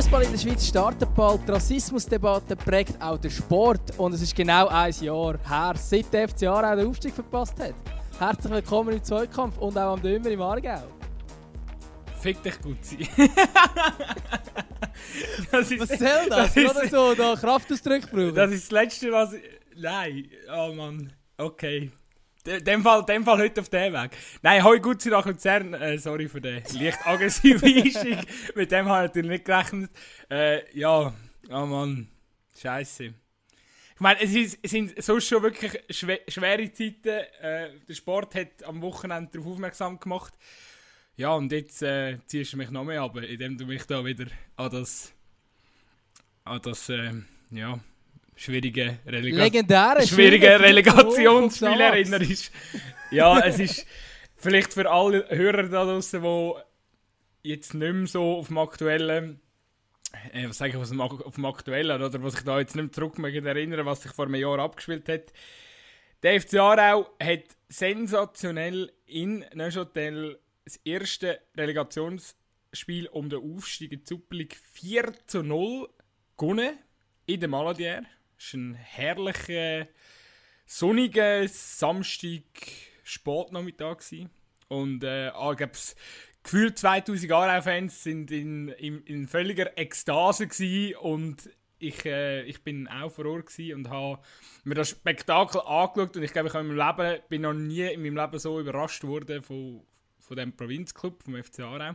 Fußball in der Schweiz startet bald. Die Rassismusdebatte prägt auch den Sport. Und es ist genau ein Jahr her, seit der FC Aarau den Aufstieg verpasst hat. Herzlich willkommen im Zweikampf und auch am Dömer im Aargau. Fick dich gut sein. was soll das? das Oder so da Kraftausdrücke brauchen? Das ist das Letzte, was ich... Nein, oh Mann. Okay. Dem Fall, dem Fall heute auf dem Weg. Nein, hoi gut nach Luzern. Äh, sorry für den leicht aggressiven Einstieg. Mit dem habe ich natürlich nicht gerechnet. Äh, ja, oh Mann. Scheiße. Ich meine, es, ist, es sind sonst schon wirklich schwer, schwere Zeiten. Äh, der Sport hat am Wochenende darauf aufmerksam gemacht. Ja, und jetzt äh, ziehst du mich noch mehr ab, indem du mich da wieder an das, an das, äh, ja, schwierige, Relega Legendäre, schwierige Relegationsspiel erinnerst. ja, es ist vielleicht für alle Hörer da draußen, die jetzt nicht mehr so auf dem aktuellen äh, was sage ich, auf dem, auf dem aktuellen, oder was ich da jetzt nicht mehr zurück erinnern was sich vor einem Jahr abgespielt hat. Der FC Aarau hat sensationell in Neuchâtel das erste Relegationsspiel um den Aufstieg in die Super League 4 zu 0 gewonnen in der Maladier. Es war ein herrlicher, sonniger Samstag, Sportnachmittag. Und äh, ah, gefühlt 2000 Aarau-Fans sind in, in, in, völliger Ekstase und ich, äh, ich bin auch vor Ort und habe mir das Spektakel angeschaut und ich glaube, ich habe in meinem Leben, bin noch nie in meinem Leben so überrascht worden von, von dem Provinzclub, vom FC Aarau.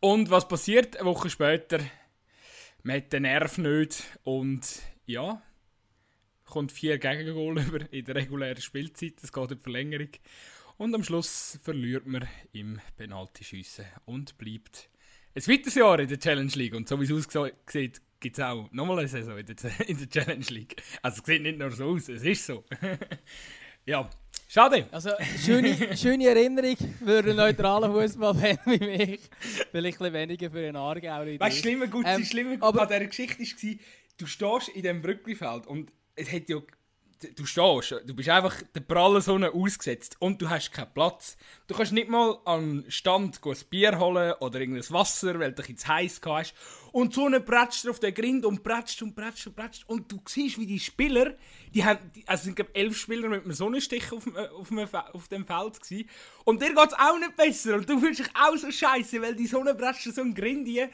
Und was passiert? Eine Woche später, man hat den Nerv nicht und ja, kommt vier Gegengol über in der regulären Spielzeit, es geht in die Verlängerung. Und am Schluss verliert man im Penaltyschiessen und bleibt ein weiteres Jahr in der Challenge League. Und so wie es aussieht, gibt es auch nochmal eine Saison in der, in der Challenge League. Also es sieht nicht nur so aus, es ist so. ja, schade. Also schöne, schöne Erinnerung für einen neutralen Fußballfan wie mich. Vielleicht ein weniger für einen Aargau. Weißt du, schlimmer gut, ähm, schlimmer aber, an dieser Geschichte war, du stehst in diesem Brücklifeld und es hat ja du stehst, du bist einfach der prallen Sonne ausgesetzt und du hast keinen Platz. Du kannst nicht mal an Stand ein Bier holen oder irgendein Wasser, weil du dich zu heiß hast. Und so eine prätscht auf den Grind und prätscht und prätscht und prätscht. Und du siehst, wie die Spieler, die haben, also es sind elf Spieler mit einem Sonnenstich auf, äh, auf, dem, auf dem Feld gewesen. Und dir geht es auch nicht besser. Und du fühlst dich auch so scheiße, weil die Sonne prätscht so ein Grind hier.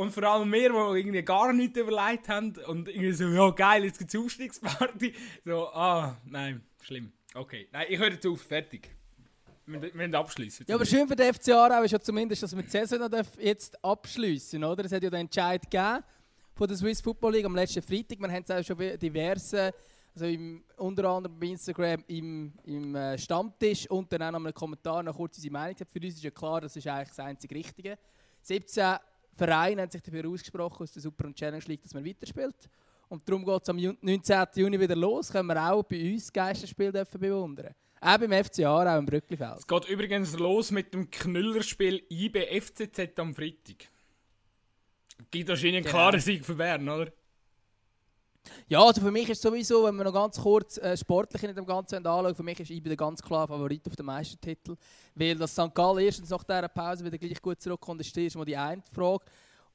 Und vor allem wir, die irgendwie gar nichts überlegt haben und irgendwie so, ja geil, jetzt gibt es Aufstiegsparty. So, ah, nein, schlimm. Okay, nein, ich höre jetzt auf, fertig. Wir, müssen abschließen. Ja, aber schön für den FC Aarau ist ja zumindest, dass wir die Saison jetzt abschließen, oder? Es hat ja den Entscheid gegeben von der Swiss Football League am letzten Freitag. Wir haben es auch schon diverse, also im, unter anderem bei Instagram im, im äh, Stammtisch und dann auch noch einen Kommentar noch kurz unsere Meinung. Für uns ist ja klar, das ist eigentlich das einzig Richtige. 17 Verein hat sich dafür ausgesprochen aus der Super und Challenge League, dass man weiterspielt. Und darum geht es am 19. Juni wieder los. Können wir auch bei uns Geisterspiel bewundern. Auch beim FC Aarau im Brücklifeld. Es geht übrigens los mit dem Knüllerspiel IB FCZ am Freitag. Gibt wahrscheinlich einen genau. klaren Sieg für Bern, oder? Ja, also für mich ist sowieso, wenn wir noch ganz kurz äh, sportlich in dem Ganzen anschauen, für mich ist IB der ganz klar Favorit auf den Meistertitel. Weil das St. Gallen erstens nach dieser Pause wieder gleich gut zurückkommt, ist erstmal die eine Frage.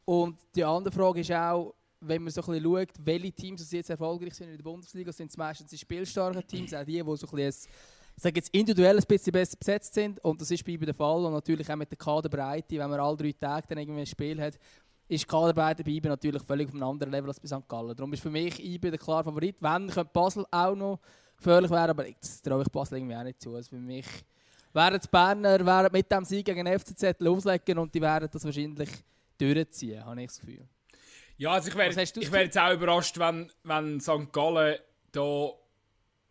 Und die andere Frage ist auch, wenn man so ein bisschen schaut, welche Teams die jetzt erfolgreich sind in der Bundesliga, sind es meistens die spielstarken Teams, auch die, die so ein bisschen, ich sage jetzt individuell ein bisschen besser besetzt sind. Und das ist bei IB der Fall. Und natürlich auch mit der Kaderbreite, wenn man alle drei Tage dann irgendwie ein Spiel hat, ist Kaderarbeit bei IBE natürlich völlig auf einem anderen Level als bei St. Gallen. Darum ist für mich IBE der klare Favorit. Wenn, könnte Basel auch noch gefährlich werden, aber das traue ich Basel irgendwie auch nicht zu. Also für mich wären die Berner wären mit dem Sieg gegen FCZ loslegen und die werden das wahrscheinlich durchziehen, habe ich das Gefühl. Ja, also ich wäre wär jetzt auch überrascht, wenn, wenn St. Gallen da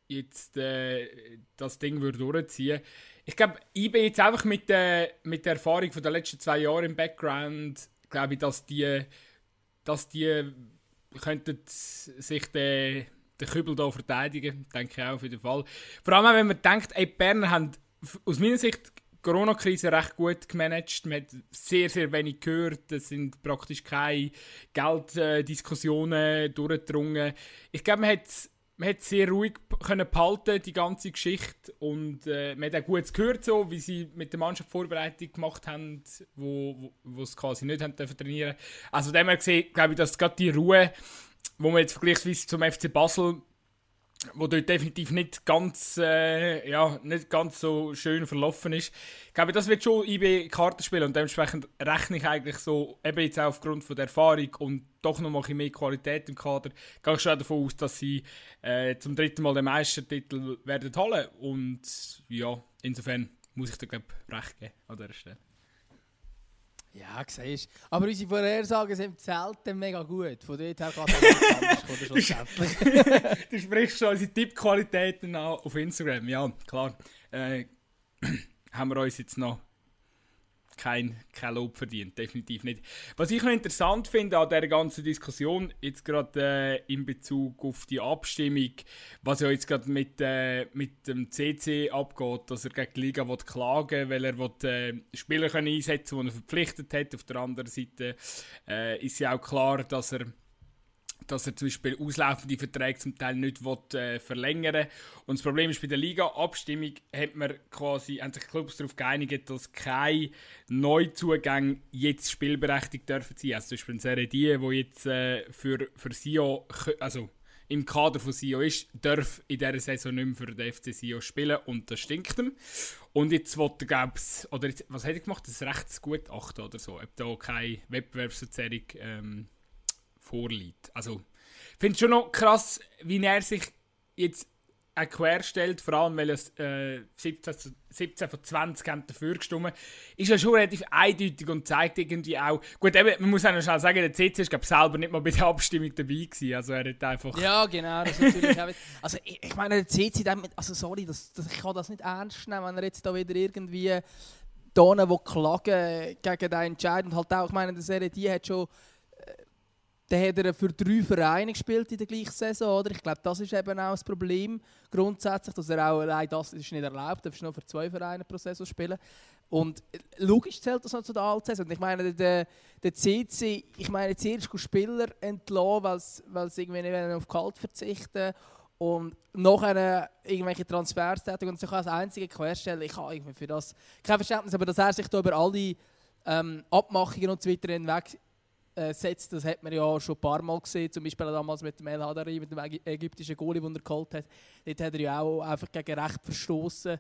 jetzt äh, das Ding würde durchziehen Ich glaube, IBE jetzt einfach mit der, mit der Erfahrung von den letzten zwei Jahren im Background glaube ich, dass die, dass die könnten sich den, den Kübel hier verteidigen, denke ich auch auf jeden Fall. Vor allem, wenn man denkt, ey, Berner haben aus meiner Sicht die Corona-Krise recht gut gemanagt. Man hat sehr, sehr wenig gehört. Es sind praktisch keine Gelddiskussionen durchgedrungen. Ich glaube, man hat, man hat sehr ruhig können behalten, die ganze Geschichte. Und äh, man hat auch gut gehört, so, wie sie mit der Mannschaft Vorbereitung gemacht haben, wo, wo, es quasi nicht haben dürfen trainieren Also dem her gesehen, glaube ich, dass gerade die Ruhe, wo man jetzt vergleichsweise zum FC Basel wo dort definitiv nicht ganz, äh, ja, nicht ganz so schön verlaufen ist. Ich glaube, das wird schon IB Karten spielen und dementsprechend rechne ich eigentlich so, eben jetzt auch aufgrund von der Erfahrung und doch noch mal ein mehr Qualität im Kader, gehe ich schon davon aus, dass sie äh, zum dritten Mal den Meistertitel werden holen und ja, insofern muss ich da glaube recht geben an dieser Stelle. Ja, siehst Aber unsere Vorhersagen sind selten mega gut. Von dort her kann es schlussendlich. du sprichst schon unsere Tippqualitäten an auf Instagram. Ja, klar. Äh, haben wir uns jetzt noch kein, kein Lob verdient, definitiv nicht. Was ich noch interessant finde an dieser ganzen Diskussion, jetzt gerade äh, in Bezug auf die Abstimmung, was ja jetzt gerade mit, äh, mit dem CC abgeht, dass er gegen die Liga will klagen will, weil er will, äh, Spieler können einsetzen die er verpflichtet hat. Auf der anderen Seite äh, ist ja auch klar, dass er dass er zum Beispiel auslaufende Verträge zum Teil nicht will, äh, verlängern will. Und das Problem ist, bei der Liga-Abstimmung haben sich Clubs darauf geeinigt, dass keine Neuzugänge jetzt spielberechtigt dürfen sein. Also zum Beispiel ein Seredie, der jetzt äh, für, für Sio, also im Kader von Sio ist, darf in dieser Saison nicht mehr für den FC Sio spielen und das stinkt ihm. Und jetzt wollte er, oder jetzt, was hat er gemacht? Das Rechtsgutachten oder so, ob da keine Wettbewerbsverzerrung ähm, vorliegt. Also, ich finde es schon noch krass, wie er sich jetzt querstellt, vor allem weil es äh, 17, 17 von 20 haben dafür gestimmt. Ist ja schon relativ eindeutig und zeigt irgendwie auch, gut, eben, man muss auch noch sagen, der CC ist glaube selber nicht mal bei der Abstimmung dabei gewesen, also er hat einfach... Ja, genau, das natürlich also ich, ich, meine, der CC, damit, also sorry, das, das, ich kann das nicht ernst nehmen, wenn er jetzt da wieder irgendwie Tonen, die klagen gegen den Entscheid und halt auch, ich meine, der Serie, die hat schon dann hat er für drei Vereine gespielt in der gleichen Saison, oder? Ich glaube, das ist eben auch das Problem grundsätzlich, dass er auch allein das ist nicht erlaubt, darfst nur für zwei Vereine pro Saison spielen. Und logisch zählt das noch zu der Altsaison. Ich meine, der, der CC, ich meine, zuerst Spieler entlassen, weil sie irgendwie nicht auf Kalt verzichten und nachher irgendwelche Transfers tätigen und sich als einzige querstellen. Ich habe für das kein Verständnis, aber dass er sich da über alle ähm, Abmachungen und so weiter hinweg äh, setzt. Das hat man ja schon ein paar Mal gesehen, zum Beispiel damals mit dem El Hadari, mit dem ägyptischen Goalie, den er geholt hat. Dort hat er ja auch einfach gegen Recht verstoßen.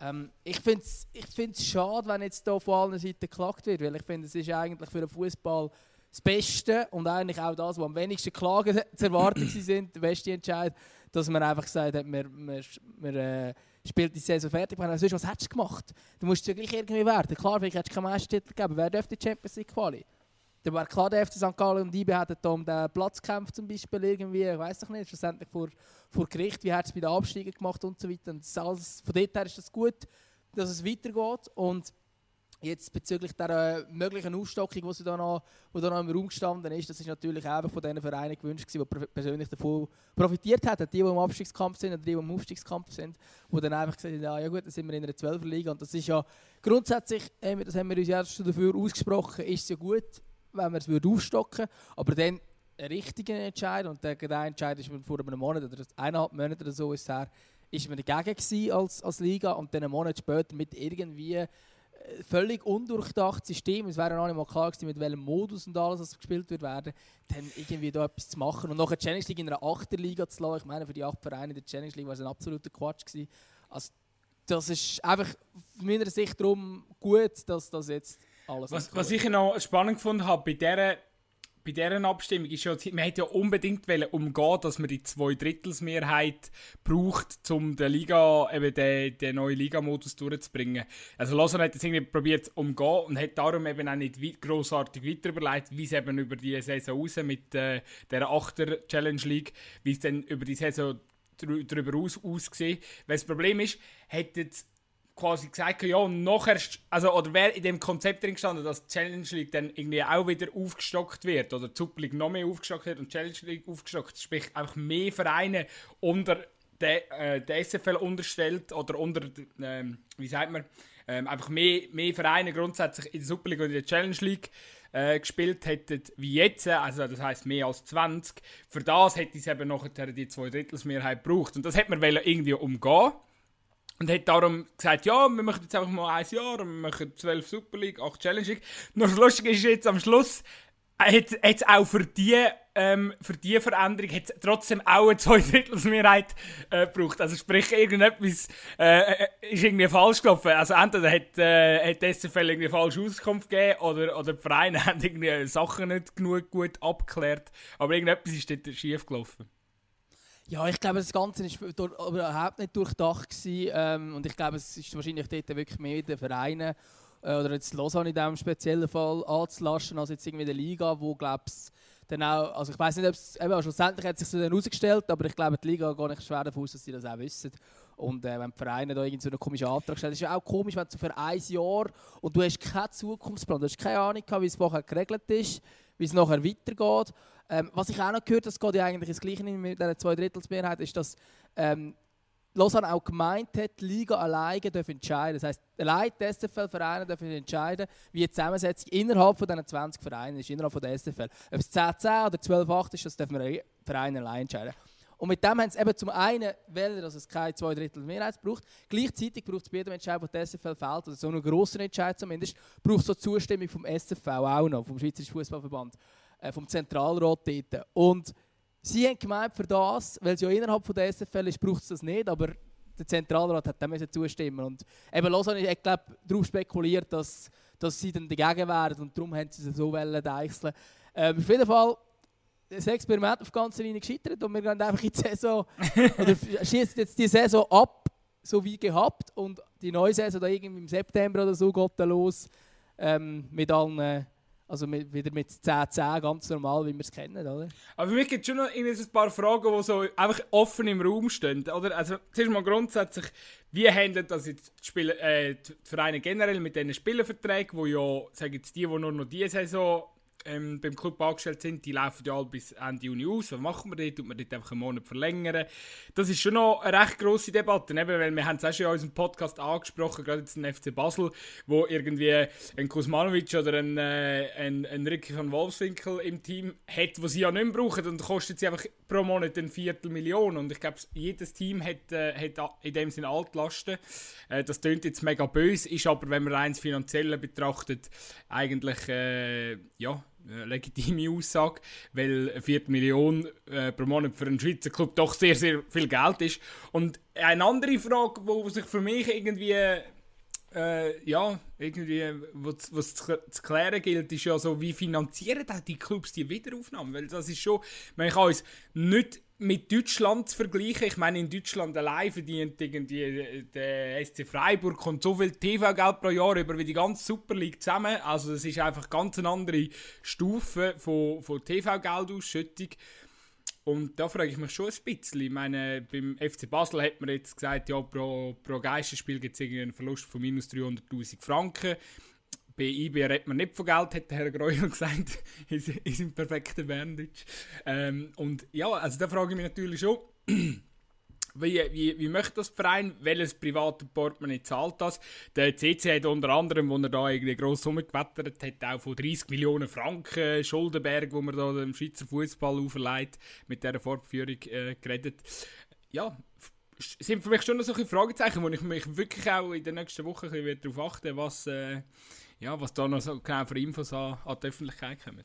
Ähm, ich finde es ich find's schade, wenn jetzt hier von allen Seiten geklagt wird, weil ich finde, es ist eigentlich für den Fußball das Beste und eigentlich auch das, was am wenigsten Klagen zu erwarten sind, der beste Entscheid, dass man einfach gesagt hat, man, man, man spielt die Saison fertig. Meine, sonst, was hättest du gemacht? Du musst ja gleich irgendwie werden. Klar, vielleicht hättest du keinen Meistertitel gegeben. Wer dürfte die Champions League quali? Da war klar, der FC St. Gallen und IB hätten da um den Platz gekämpft, zum Beispiel irgendwie, ich weiß doch nicht, schlussendlich vor, vor Gericht, wie hat es bei den Abstiegen gemacht und so weiter. Und alles, von dort her ist es gut, dass es weitergeht. Und jetzt bezüglich der äh, möglichen Aufstockung, die da, noch, wo da noch im Raum gestanden ist, das ist natürlich einfach von diesen Vereinen gewünscht die persönlich davon profitiert haben, die, die im Abstiegskampf sind und die, die im Aufstiegskampf sind, die dann einfach gesagt haben, ja, gut, dann sind wir in einer 12er Liga und das ist ja grundsätzlich, das haben wir uns ja schon dafür ausgesprochen, ist es ja gut, wenn man es aufstocken würde. Aber dann einen richtigen Entscheid, und der, Entscheid ist vor einem Monat oder eineinhalb Monaten oder so ist her, ist man dagegen als, als Liga und dann einen Monat später mit irgendwie äh, völlig undurchdacht System, es wäre noch nicht mal klar gewesen, mit welchem Modus und alles, was gespielt wird werden, dann irgendwie da etwas zu machen und noch eine Challenge League in einer Achterliga zu lassen, ich meine für die acht Vereine in der Challenge League war es ein absoluter Quatsch gewesen. Also das ist einfach aus meiner Sicht darum gut, dass das jetzt alles was, was ich noch spannend gefunden habe bei dieser, bei dieser Abstimmung ist ja, man hätte ja unbedingt umgehen, dass man die Zweidrittelsmehrheit braucht, um den Liga, eben den, den neuen Ligamodus durchzubringen. Also Lausanne hat das irgendwie probiert zu umgehen und hat darum eben auch nicht weit, grossartig weiter überlegt, wie es eben über die Saison raus mit äh, der 8er Challenge League, wie es dann über die Saison darüber aus aussieht. Weil das Problem ist, hätte quasi gesagt, ja, und nachher, also, oder wäre in dem Konzept drin gestanden, dass Challenge League dann irgendwie auch wieder aufgestockt wird, oder die Super League noch mehr aufgestockt wird und Challenge League aufgestockt, sprich einfach mehr Vereine unter der, äh, SFL unterstellt, oder unter, ähm, wie sagt man, ähm, einfach mehr, mehr Vereine grundsätzlich in der Super League und in der Challenge League äh, gespielt hätten wie jetzt, also das heißt mehr als 20, für das hätte es eben nachher die zwei Drittelsmehrheit gebraucht. Und das hätte man irgendwie umgehen und hat darum gesagt, ja, wir machen jetzt einfach mal ein Jahr wir machen 12 Super League, 8 Challenge League. Nur das Lustige ist jetzt am Schluss, hat es auch für die, ähm, für die Veränderung hat's trotzdem auch eine Zweidrittelsmehrheit äh, gebraucht. Also sprich, irgendetwas äh, ist irgendwie falsch gelaufen. Also entweder hat, äh, hat die SFL irgendwie falsche Auskunft gegeben oder, oder die Vereine haben irgendwie Sachen nicht genug gut abgeklärt. Aber irgendetwas ist dort schief gelaufen. Ja, ich glaube, das Ganze war überhaupt nicht durchdacht. Ähm, und ich glaube, es ist wahrscheinlich dort wirklich mehr den Vereinen äh, oder jetzt Lausanne in diesem speziellen Fall anzulasten, als jetzt irgendwie der Liga, wo glaube dann auch, also ich weiß nicht, ob es, eben, schlussendlich hat sich so dann herausgestellt, aber ich glaube, die Liga geht nicht schwer davon aus, dass sie das auch wissen. Und äh, wenn die Vereine da irgend so einen komischen Antrag stellen, ist ja auch komisch, wenn du für ein Jahr und du hast keinen Zukunftsplan, du hast keine Ahnung, wie es vorher geregelt ist, wie es nachher weitergeht. Ähm, was ich auch noch gehört das geht ja eigentlich das Gleiche mit dieser Zweidrittelsmehrheit, ist, dass ähm, Lausanne auch gemeint hat, die Liga alleine darf entscheiden. Das heisst, allein die SFL-Vereine dürfen entscheiden, wie die Zusammensetzung innerhalb von diesen 20 Vereinen ist, innerhalb von der SFL. Ob es 10-10 oder 12-8 ist, das dürfen wir Vereine allein entscheiden. Und mit dem haben sie eben zum einen wählen, dass es keine zwei Drittel Mehrheit braucht. Gleichzeitig braucht es bei jedem Entscheid, der die SFL fällt, oder so einen grossen Entscheid zumindest, braucht es so Zustimmung vom SFV auch noch, vom Schweizerischen Fußballverband, äh, vom Zentralrat dort. Und Sie haben gemeint, für das, weil es ja innerhalb von der SFL ist, braucht es das nicht, aber der Zentralrat hat dem zustimmen Und eben Lausanne hat, glaube darauf spekuliert, dass, dass sie dann dagegen wären und darum haben sie es so deichseln. Ähm, auf jeden Fall das Experiment auf ganzer Linie gescheitert und wir gehen einfach in die Saison, oder schießen jetzt die Saison ab, so wie gehabt und die neue Saison da irgendwie im September oder so geht dann los ähm, mit allen äh, also mit, wieder mit 10-10, ganz normal, wie wir es kennen, oder? Aber für mich gibt es schon noch ein paar Fragen, die so einfach offen im Raum stehen, oder? Also zuerst mal grundsätzlich, wie handelt das jetzt die, Spieler, äh, die Vereine generell mit diesen Spielerverträgen, die ja, sagen jetzt die, die nur noch diese Saison ähm, beim Club angestellt sind, die laufen ja alle bis Ende Juni aus. Was machen wir dort? Tut man dort einfach einen Monat verlängern? Das ist schon noch eine recht grosse Debatte, eben, weil wir haben es auch schon in unserem Podcast angesprochen, gerade jetzt den FC Basel, wo irgendwie ein Kuzmanovic oder ein, äh, ein, ein Ricky van Wolfswinkel im Team hat, was sie ja nicht mehr brauchen und kostet sie einfach pro Monat ein Viertelmillion und ich glaube, jedes Team hat, äh, hat in dem Sinne Altlasten. Äh, das klingt jetzt mega böse, ist aber, wenn man eins finanziell betrachtet, eigentlich, äh, ja, legitime Aussage, weil eine Viertelmillion äh, pro Monat für einen Schweizer Club doch sehr, sehr viel Geld ist. Und eine andere Frage, die sich für mich irgendwie äh, ja, irgendwie, was, was zu, klären gilt, ist ja so, wie finanzieren die Clubs die Wiederaufnahme? Weil das ist schon, man kann es nicht mit Deutschland zu vergleichen. Ich meine, in Deutschland allein verdient irgendwie der SC Freiburg kommt so viel TV-Geld pro Jahr über wie die ganze Super League zusammen. Also das ist einfach ganz eine andere Stufe von, von TV-Geldausschüttung. Und da frage ich mich schon ein bisschen. Ich meine, beim FC Basel hat man jetzt gesagt, ja, pro, pro Geisterspiel gibt es einen Verlust von minus 300'000 Franken. Bei IB redet man nicht von Geld, hat der Herr Greuel gesagt, in seinem perfekten Berndeutsch. Ähm, und ja, also da frage ich mich natürlich schon, wie, wie, wie möchte das Verein? Welches private Portemonnaie zahlt das? Der CC hat unter anderem, wo er da irgendwie gross umgewettert hat, auch von 30 Millionen Franken Schuldenberg, wo man da dem Schweizer Fußball auferlegt, mit dieser Fortführung äh, geredet. Ja, sind für mich schon noch solche Fragezeichen, wo ich mich wirklich auch in den nächsten Wochen darauf achten was, äh, ja, was da noch so genau für Infos an, an die Öffentlichkeit kommen.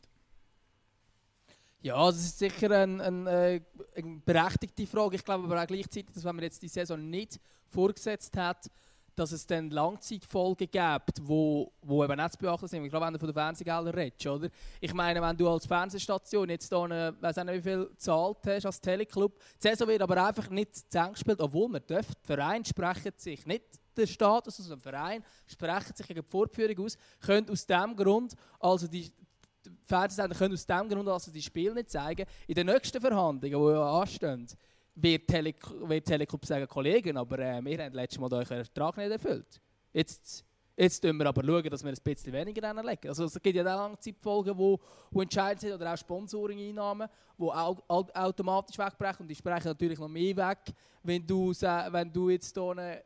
Ja, das ist sicher eine, eine, eine berechtigte Frage. Ich glaube aber auch gleichzeitig, dass wenn man jetzt die Saison nicht vorgesetzt hat, dass es dann Langzeitfolgen gibt, wo, wo eben nicht zu beachten sind. Ich glaube, wenn du von den Fernsehgeldern redest, oder? Ich meine, wenn du als Fernsehstation jetzt hier, eine, weiss nicht, wie viel gezahlt hast als Teleclub, die Saison wird aber einfach nicht zu Ende gespielt, obwohl man dürfte. Die Vereine sprechen sich nicht der Status also ein Verein sprechen sich gegen die Fortführung aus, können aus dem Grund also die Fernsehsender können aus dem Grund also die Spiele nicht zeigen. In den nächsten Verhandlungen, die ja anstehen, wird, Tele wird Teleclub sagen, Kollegen, aber äh, wir haben letztes Mal euren Vertrag nicht erfüllt. Jetzt, jetzt schauen wir aber, schauen, dass wir ein bisschen weniger anlegen. Also es gibt ja auch Langzeitfolgen, die, die entscheidend sind, oder auch Sponsoring-Einnahmen, die au automatisch wegbrechen. Und die sprechen natürlich noch mehr weg, wenn du, wenn du jetzt hier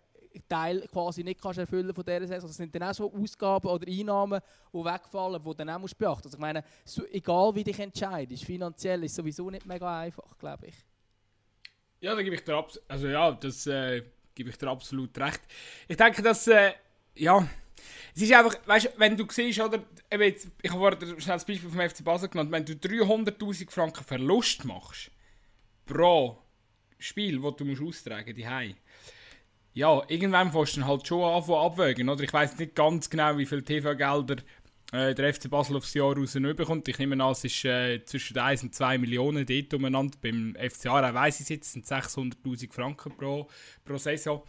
Teil quasi nicht kannst erfüllen von dieser Saison. Das sind dann auch so Ausgaben oder Einnahmen, die wegfallen, die dann auch musst beachten Also ich meine, so, egal wie dich entscheidest, finanziell ist sowieso nicht mega einfach, glaube ich. Ja, da gebe ich dir, also ja, das, äh, gebe ich dir absolut recht. Ich denke, dass, äh, ja, es ist einfach, weißt du, wenn du siehst, oder, jetzt, ich habe vorhin schnell das Beispiel vom FC Basel genannt, wenn du 300'000 Franken Verlust machst, pro Spiel, das du musst austragen musst, ja, irgendwann musst du halt schon anfangen abwägen, oder? Ich weiß nicht ganz genau, wie viel TV-Gelder äh, der FC Basel aufs Jahr raus bekommt. Ich nehme an, es ist äh, zwischen 1 und 2 Millionen dort umeinander. Beim FC Aarau weiss ich es jetzt, sind 600'000 Franken pro, pro Saison.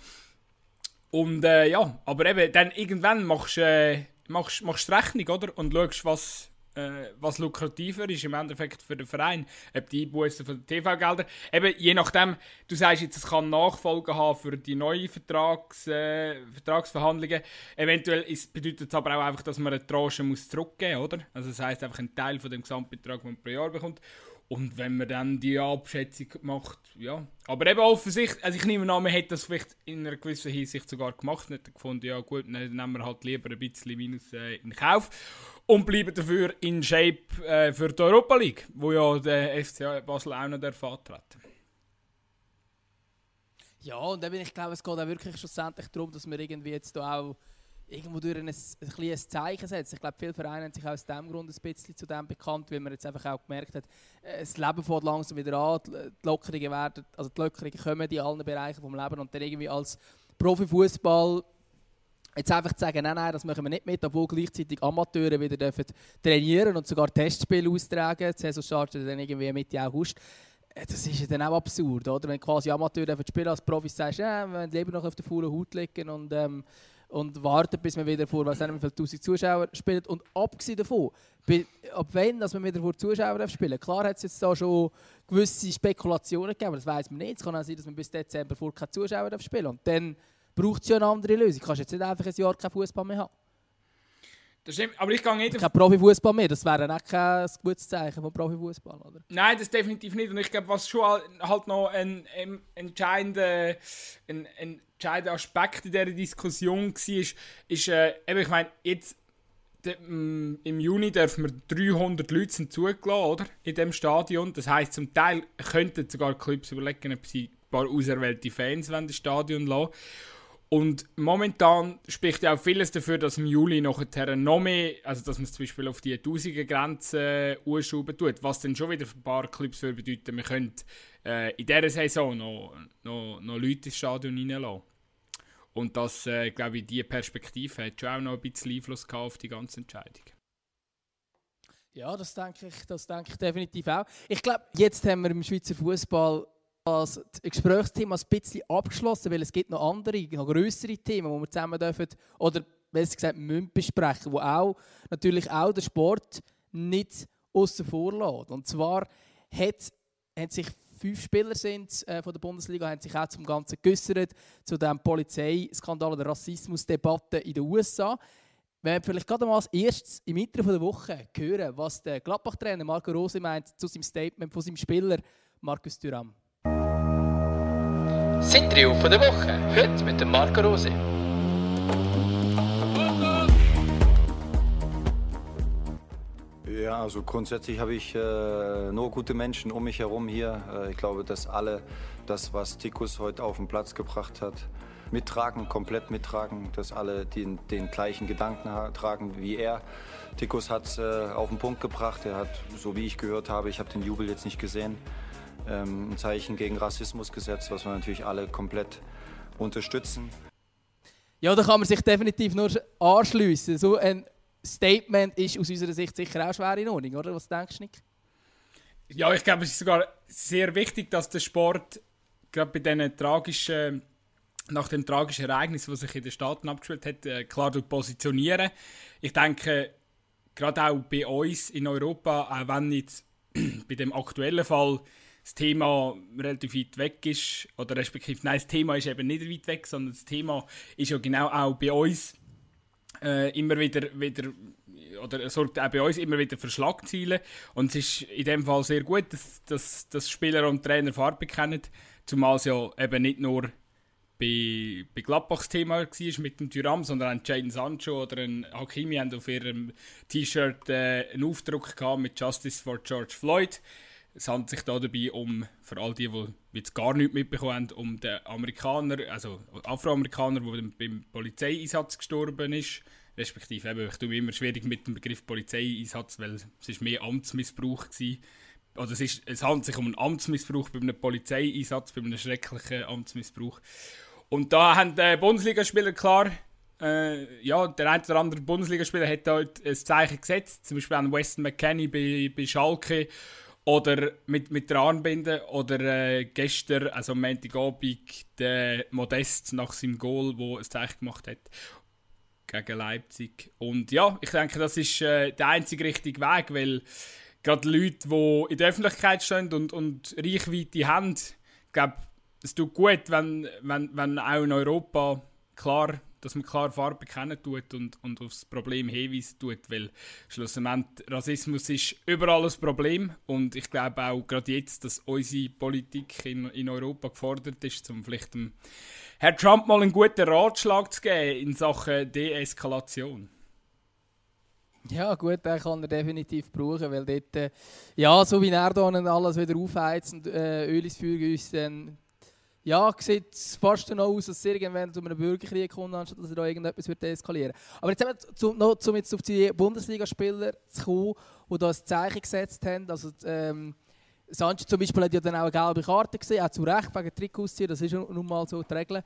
Und äh, ja, aber eben, dann irgendwann machst du äh, machst, machst Rechnung, oder? Und schaust, was, äh, was lukrativer ist im Endeffekt für den Verein. Ob die Einbußen von den TV-Geldern. Eben, je nachdem, du sagst jetzt, es kann Nachfolge haben für die neuen Vertrags, äh, Vertragsverhandlungen. Eventuell ist, bedeutet es aber auch einfach, dass man eine Tranche muss zurückgeben muss, oder? Also das heisst einfach ein Teil von dem Gesamtbetrag, den man pro Jahr bekommt. Und wenn man dann die Abschätzung macht, ja. Aber eben offensichtlich, also ich nehme an, man hätte das vielleicht in einer gewissen Hinsicht sogar gemacht, nicht gefunden, ja gut, dann nehmen wir halt lieber ein bisschen Minus äh, in Kauf und bleiben dafür in Shape äh, für die Europa League, wo ja der FC Basel auch noch darf Ja, und eben, ich glaube, es geht auch wirklich schlussendlich darum, dass wir irgendwie jetzt da auch irgendwo durch ein, ein, ein Zeichen setzen. Ich glaube, viele Vereine haben sich aus dem Grund ein bisschen zu dem bekannt, weil man jetzt einfach auch gemerkt hat, äh, das Leben fährt langsam wieder an, die Lockerungen werden, also die Lockerungen kommen in allen Bereichen des Lebens und dann irgendwie als Profifußball jetzt einfach zu sagen, nein, nein, das machen wir nicht mit, obwohl gleichzeitig Amateure wieder dürfen trainieren und sogar Testspiele austragen. Die Saison startet dann irgendwie Mitte August. Äh, das ist ja dann auch absurd, oder? Wenn quasi Amateure spielen als Profis sagst, ja, wir wollen lieber noch auf der faulen Haut liegen und ähm, und warten, bis man wieder vor, was nicht, wie viele tausend Zuschauer spielt. Und abgesehen davon, ab wann dass man wieder vor Zuschauern spielen Klar hat es jetzt da schon gewisse Spekulationen gegeben, das weiß man nicht. Es kann auch sein, dass man bis Dezember vor keine Zuschauer spielen Und dann braucht es ja eine andere Lösung. Du kannst jetzt nicht einfach ein Jahr keinen Fußball mehr haben. Das stimmt, aber ich gehe nicht... Kein Profifußball mehr, das wäre auch kein gutes Zeichen von Profifußball, oder? Nein, das definitiv nicht. Und ich glaube, was schon halt noch ein, ein entscheidender, ein, ein entscheidender Aspekt in dieser Diskussion war, ist, ist äh, eben, ich meine, jetzt im Juni dürfen wir 300 Leute sind zugelassen, oder? In dem Stadion. Das heisst, zum Teil könnten sogar Clubs überlegen, ob sie ein paar auserwählte Fans das Stadion lassen und momentan spricht ja auch vieles dafür, dass im Juli nachher noch mehr, also dass man zum Beispiel auf die 1000er Grenze äh, tut, was dann schon wieder für ein paar Clubs würde bedeuten, wir können äh, in dieser Saison noch, noch, noch Leute ins Stadion reinlassen. Und das, äh, glaube ich, diese Perspektive hat schon auch noch ein bisschen Einfluss auf die ganze Entscheidung. Ja, das denke ich, das denke ich definitiv auch. Ich glaube, jetzt haben wir im Schweizer Fußball das Gesprächsthema ein bisschen abgeschlossen, weil es gibt noch andere, noch größere Themen, die wir zusammen dürfen, oder besser gesagt müssen besprechen, wo auch natürlich auch der Sport nicht außen vor lässt. Und zwar hat, haben sich fünf Spieler sind, äh, von der Bundesliga haben sich auch zum Ganzen geäußert, zu dem Polizeiskandal oder Rassismusdebatte in den USA. Wir werden vielleicht gerade mal als erstes im Mittel der Woche hören, was der Gladbach-Trainer Marco Rose meint zu seinem Statement von seinem Spieler Markus Thuram. Interview von der Woche, heute mit dem Marco Rose. Ja, also grundsätzlich habe ich äh, nur gute Menschen um mich herum hier. Äh, ich glaube, dass alle das, was Tikus heute auf den Platz gebracht hat, mittragen, komplett mittragen, dass alle den, den gleichen Gedanken tragen wie er. Tikus hat es äh, auf den Punkt gebracht. Er hat, so wie ich gehört habe, ich habe den Jubel jetzt nicht gesehen, ähm, ein Zeichen gegen Rassismus gesetzt, was wir natürlich alle komplett unterstützen. Ja, da kann man sich definitiv nur anschließen. So ein Statement ist aus unserer Sicht sicher auch schwer in Ordnung, oder? Was denkst du, Nick? Ja, ich glaube, es ist sogar sehr wichtig, dass der Sport gerade bei diesen tragischen, nach dem tragischen Ereignis, das sich in den Staaten abgespielt hat, äh, klar positionieren. Ich denke, gerade auch bei uns in Europa, auch wenn jetzt bei dem aktuellen Fall das Thema relativ weit weg ist, oder respektive, nein, das Thema ist eben nicht weit weg, sondern das Thema ist ja genau auch bei uns äh, immer wieder, wieder oder sorgt auch bei uns immer wieder für Schlagzeilen. Und es ist in dem Fall sehr gut, dass, dass, dass Spieler und Trainer Farbe kennen, zumal es ja eben nicht nur bei, bei Gladbachs Thema war mit dem Tyram, sondern ein Jaden Sancho oder ein Hakimi haben auf ihrem T-Shirt äh, einen Aufdruck gehabt mit Justice for George Floyd. Es handelt sich da dabei um, für all die, die jetzt gar nichts mitbekommen haben, um den Amerikaner, also Afroamerikaner, der beim Polizeieinsatz gestorben ist. Respektive, eben, ich tue immer schwierig mit dem Begriff Polizeieinsatz, weil es ist mehr Amtsmissbrauch war. Oder es, ist, es handelt sich um einen Amtsmissbrauch bei einem Polizeieinsatz, bei einem schrecklichen Amtsmissbrauch. Und da haben die Bundesligaspieler klar, äh, ja, der ein oder andere Bundesligaspieler hat dort ein Zeichen gesetzt, zum Beispiel an Weston McKenney bei, bei Schalke oder mit, mit der Armbinde oder äh, gestern, also am Montagabend, der Modest nach seinem Goal, wo ein Zeichen gemacht hat gegen Leipzig. Und ja, ich denke, das ist äh, der einzige richtige Weg, weil gerade Leute, die in der Öffentlichkeit stehen und, und Reichweite haben, ich glaube, es tut gut, wenn, wenn, wenn auch in Europa klar, dass man klar Farbe bekennen tut und, und auf das Problem hinweisen tut, weil schlussendlich Rassismus ist überall ein Problem und ich glaube auch gerade jetzt, dass unsere Politik in, in Europa gefordert ist, um vielleicht dem Herrn Trump mal einen guten Ratschlag zu geben in Sachen Deeskalation. Ja, gut, den kann er definitiv brauchen, weil dort, äh, ja, so wie er alles wieder aufheizt und äh, Öl ins Feuer uns, dann ja, sieht fast noch aus, als es irgendwann zu einem Bürgerkrieg kommt, anstatt dass da irgendetwas wird eskalieren Aber jetzt haben wir, noch, um jetzt auf die Bundesligaspieler zu kommen, die da ein Zeichen gesetzt haben, also ähm, Sanchez zum Beispiel hat ja dann auch eine gelbe Karte gesehen, auch zu Recht wegen Trikotziehen, das ist nun mal so die Regel.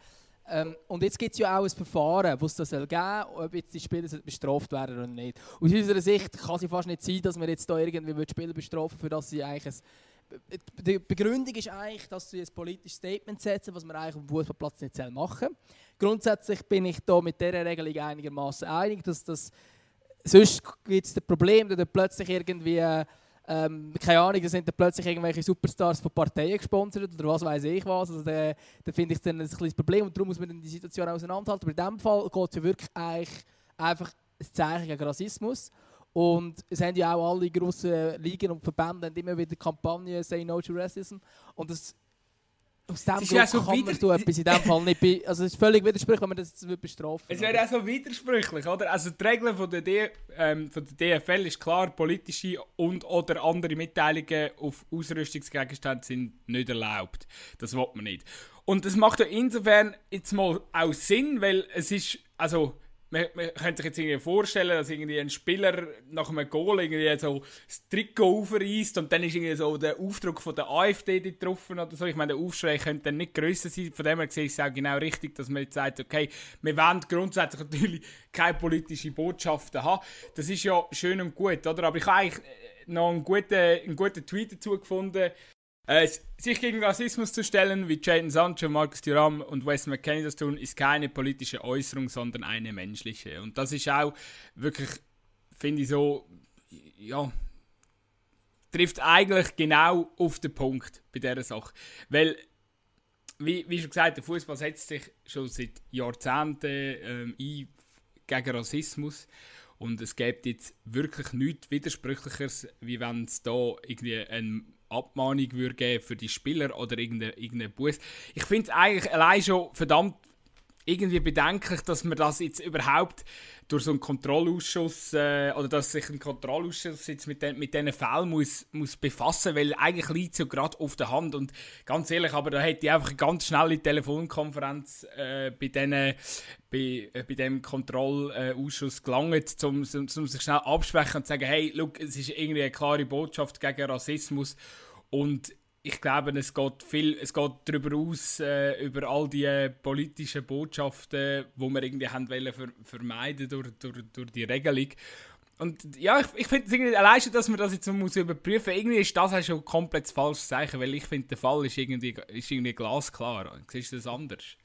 Ähm, und jetzt gibt es ja auch ein Verfahren, wo es das soll geben soll, ob jetzt die Spieler bestraft werden oder nicht. Aus unserer Sicht kann es fast nicht sein, dass wir jetzt da irgendwie Spieler bestrafen für das sie eigentlich die Begründung ist eigentlich, dass sie ein politisches Statement setzen, was man eigentlich auf dem Fußballplatz nicht machen. Grundsätzlich bin ich da mit dieser Regelung einigermaßen einig, dass das sonst gibt es das Problem, dass plötzlich irgendwie ähm, keine Ahnung, da sind dann plötzlich irgendwelche Superstars von Parteien gesponsert oder was weiß ich was. Also da, da finde ich dann ein kleines Problem und darum muss man die Situation auseinanderhalten. Aber in diesem Fall geht es ja wirklich eigentlich einfach ein Zeichen gegen Rassismus. Und es haben ja auch alle grossen Ligen und Verbände immer wieder Kampagnen Say No to Racism. Und das aus dem Grund ja so kann man so etwas in dem Fall nicht Also es ist völlig widersprüchlich, wenn man das bestrafen Es wäre auch so widersprüchlich, oder? Also die Regeln von der, D ähm, von der DFL ist klar, politische und oder andere Mitteilungen auf Ausrüstungsgegenstände sind nicht erlaubt. Das will man nicht. Und das macht ja insofern jetzt mal auch Sinn, weil es ist, also man, man könnte sich jetzt irgendwie vorstellen, dass irgendwie ein Spieler nach einem Goal irgendwie so das Trikot aufreißt und dann ist irgendwie so der Aufdruck von der AfD getroffen oder so. Ich meine, der Aufschrei könnte dann nicht grösser sein. Von dem her sehe ich es auch genau richtig, dass man jetzt sagt, okay, wir wollen grundsätzlich natürlich keine politischen Botschaften haben. Das ist ja schön und gut, oder? Aber ich habe eigentlich noch einen guten, einen guten Tweet dazu gefunden, äh, sich gegen Rassismus zu stellen, wie Jadon Sancho, Marcus Thuram und Wes McKenney das tun, ist keine politische Äußerung, sondern eine menschliche. Und das ist auch wirklich, finde ich so, ja, trifft eigentlich genau auf den Punkt bei dieser Sache. Weil, wie, wie schon gesagt, der Fußball setzt sich schon seit Jahrzehnten ähm, ein gegen Rassismus. Und es gibt jetzt wirklich nichts Widersprüchlicheres, wie wenn es da irgendwie ein Abmahnung würde geben für die Spieler oder irgendeinen irgendeine Bus. Ich finde es eigentlich allein schon verdammt irgendwie bedenklich, dass man das jetzt überhaupt durch so einen Kontrollausschuss äh, oder dass sich ein Kontrollausschuss jetzt mit, den, mit diesen Fällen muss, muss befassen, weil eigentlich liegt es ja gerade auf der Hand. Und ganz ehrlich, aber da hätte ich einfach eine ganz schnelle Telefonkonferenz äh, bei, denen, bei, äh, bei dem Kontrollausschuss gelangt, um, um, um sich schnell absprechen und zu sagen, hey, look, es ist irgendwie eine klare Botschaft gegen Rassismus. Und ich glaube, es geht viel, es geht darüber aus, äh, über all die politischen Botschaften, die wir irgendwie haben wollen ver vermeiden durch, durch, durch die Regelung. Und ja, ich, ich finde es irgendwie allein schon, dass man das jetzt muss überprüfen muss. Irgendwie ist das auch schon ein komplett falsches Zeichen, weil ich finde, der Fall ist irgendwie, ist irgendwie glasklar. Siehst du das anders?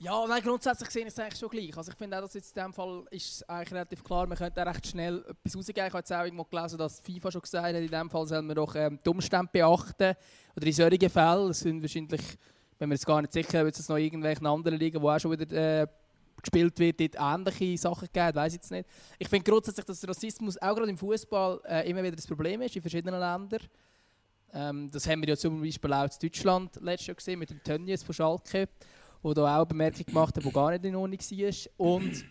Ja, nein, grundsätzlich gesehen ist es eigentlich schon gleich. Also ich finde auch, dass jetzt in diesem Fall ist eigentlich relativ klar, man könnte recht schnell etwas rausgeben. Ich habe jetzt auch irgendwo gelesen, dass FIFA schon gesagt hat, in diesem Fall sollen wir doch ähm, die Umstände beachten. Oder in solchen Fällen, sind wahrscheinlich, wenn wir jetzt gar nicht sicher wird es noch irgendwelche anderen Ligen, wo auch schon wieder äh, gespielt wird, dort ähnliche Sachen gegeben, weiß ich jetzt nicht. Ich finde grundsätzlich, dass Rassismus auch gerade im Fußball äh, immer wieder das Problem ist, in verschiedenen Ländern. Ähm, das haben wir ja zum Beispiel auch in Deutschland letztes Jahr gesehen mit dem Tönnies von Schalke, wo da auch Bemerkung gemacht hat, die gar nicht in Ordnung war. Und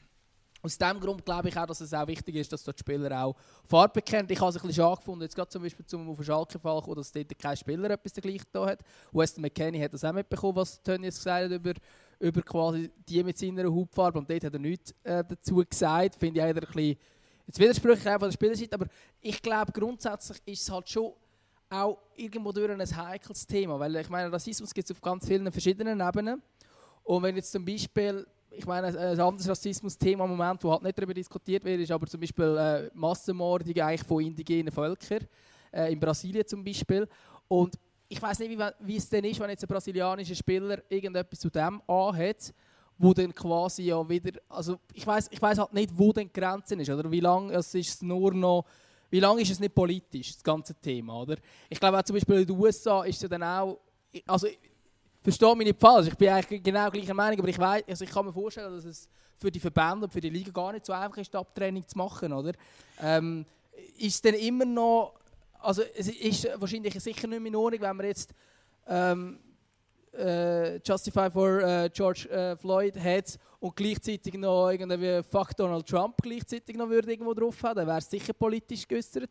aus diesem Grund glaube ich auch, dass es auch wichtig ist, dass dort die Spieler auch Farbe bekennen. Ich habe es ein bisschen schade gefunden, jetzt gerade zum Beispiel zum auf Schalke-Fall dass dort kein Spieler etwas gleich da hat. Weston McKennie hat das auch mitbekommen, was Tönnies gesagt hat über, über quasi die mit seiner Hautfarbe und dort hat er nichts äh, dazu gesagt. Finde ich auch ein bisschen jetzt widersprüchlich von der Spielerseite, aber ich glaube grundsätzlich ist es halt schon auch irgendwo durch ein heikles Thema, weil ich meine, Rassismus gibt es auf ganz vielen verschiedenen Ebenen und wenn jetzt zum Beispiel ich meine, ein anderes Rassismus-Thema im Moment, wo halt nicht darüber diskutiert wird, ist aber zum Beispiel äh, Massenmordung eigentlich von indigenen Völkern, äh, in Brasilien zum Beispiel. Und ich weiß nicht, wie, wie, es denn ist, wenn jetzt ein brasilianischer Spieler irgendetwas zu dem anhat, wo dann quasi ja wieder, also ich weiß ich halt nicht, wo denn die Grenze ist, oder wie lange es ist nur noch, wie lange ist es nicht politisch, das ganze Thema, oder? Ich glaube auch zum Beispiel in den USA ist es dann auch, also verstehe mich nicht falsch, ich bin eigentlich genau gleicher Meinung, aber ich, weiss, also ich kann mir vorstellen, dass es für die Verbände und für die Liga gar nicht so einfach ist, die Abtrennung zu machen, oder? Ähm, ist dann immer noch, also es ist wahrscheinlich sicher nicht mehr in Ordnung, wenn man jetzt ähm, äh, Justify for äh, George äh, Floyd hat und gleichzeitig noch irgendwie Fuck Donald Trump gleichzeitig noch würde irgendwo drauf haben, dann wäre es sicher politisch geäußert.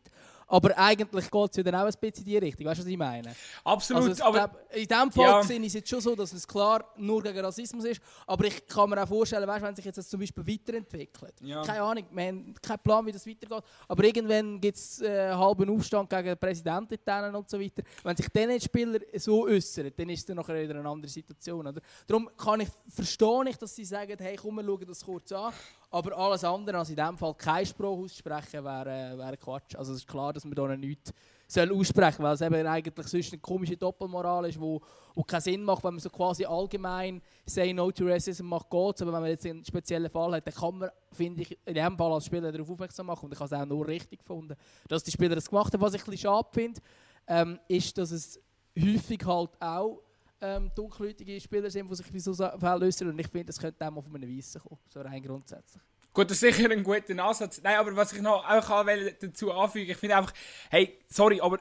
Aber eigentlich geht es ja dann auch ein bisschen in die Richtung. Weißt du, was ich meine? Absolut. Also aber glaub, in diesem Fall ja. sehe ich es jetzt schon so, dass es klar nur gegen Rassismus ist. Aber ich kann mir auch vorstellen, weißt, wenn sich jetzt das zum Beispiel weiterentwickelt. Ja. Keine Ahnung, wir haben keinen Plan, wie das weitergeht. Aber irgendwann gibt es äh, einen halben Aufstand gegen den Präsidenten und so weiter. Wenn sich dann die Spieler so äußern, dann ist es dann nachher wieder eine andere Situation. Oder? Darum kann ich, verstehe ich, dass sie sagen, hey, komm, wir schauen das kurz an. Aber alles andere als in diesem Fall kein Spruch aussprechen, wäre, wäre Quatsch. Also es ist klar, dass man da nichts soll aussprechen weil es eben eigentlich sonst eine komische Doppelmoral ist, wo, wo keinen Sinn macht, wenn man so quasi allgemein «Say no to racism» macht, geht Aber wenn man jetzt einen speziellen Fall hat, dann kann man, finde ich, in diesem Fall als Spieler darauf aufmerksam machen. Und ich habe es auch nur richtig gefunden, dass die Spieler das gemacht haben. Was ich ein bisschen schade finde, ähm, ist, dass es häufig halt auch ähm, dunkelhäutige Spieler sind, die sich bei so Fällen äußern. Und ich finde, das könnte auch auf einen Weissen kommen, so rein grundsätzlich. Gut, das ist sicher ein guter Ansatz. Nein, aber was ich noch auch dazu anfügen ich finde einfach, hey, sorry, aber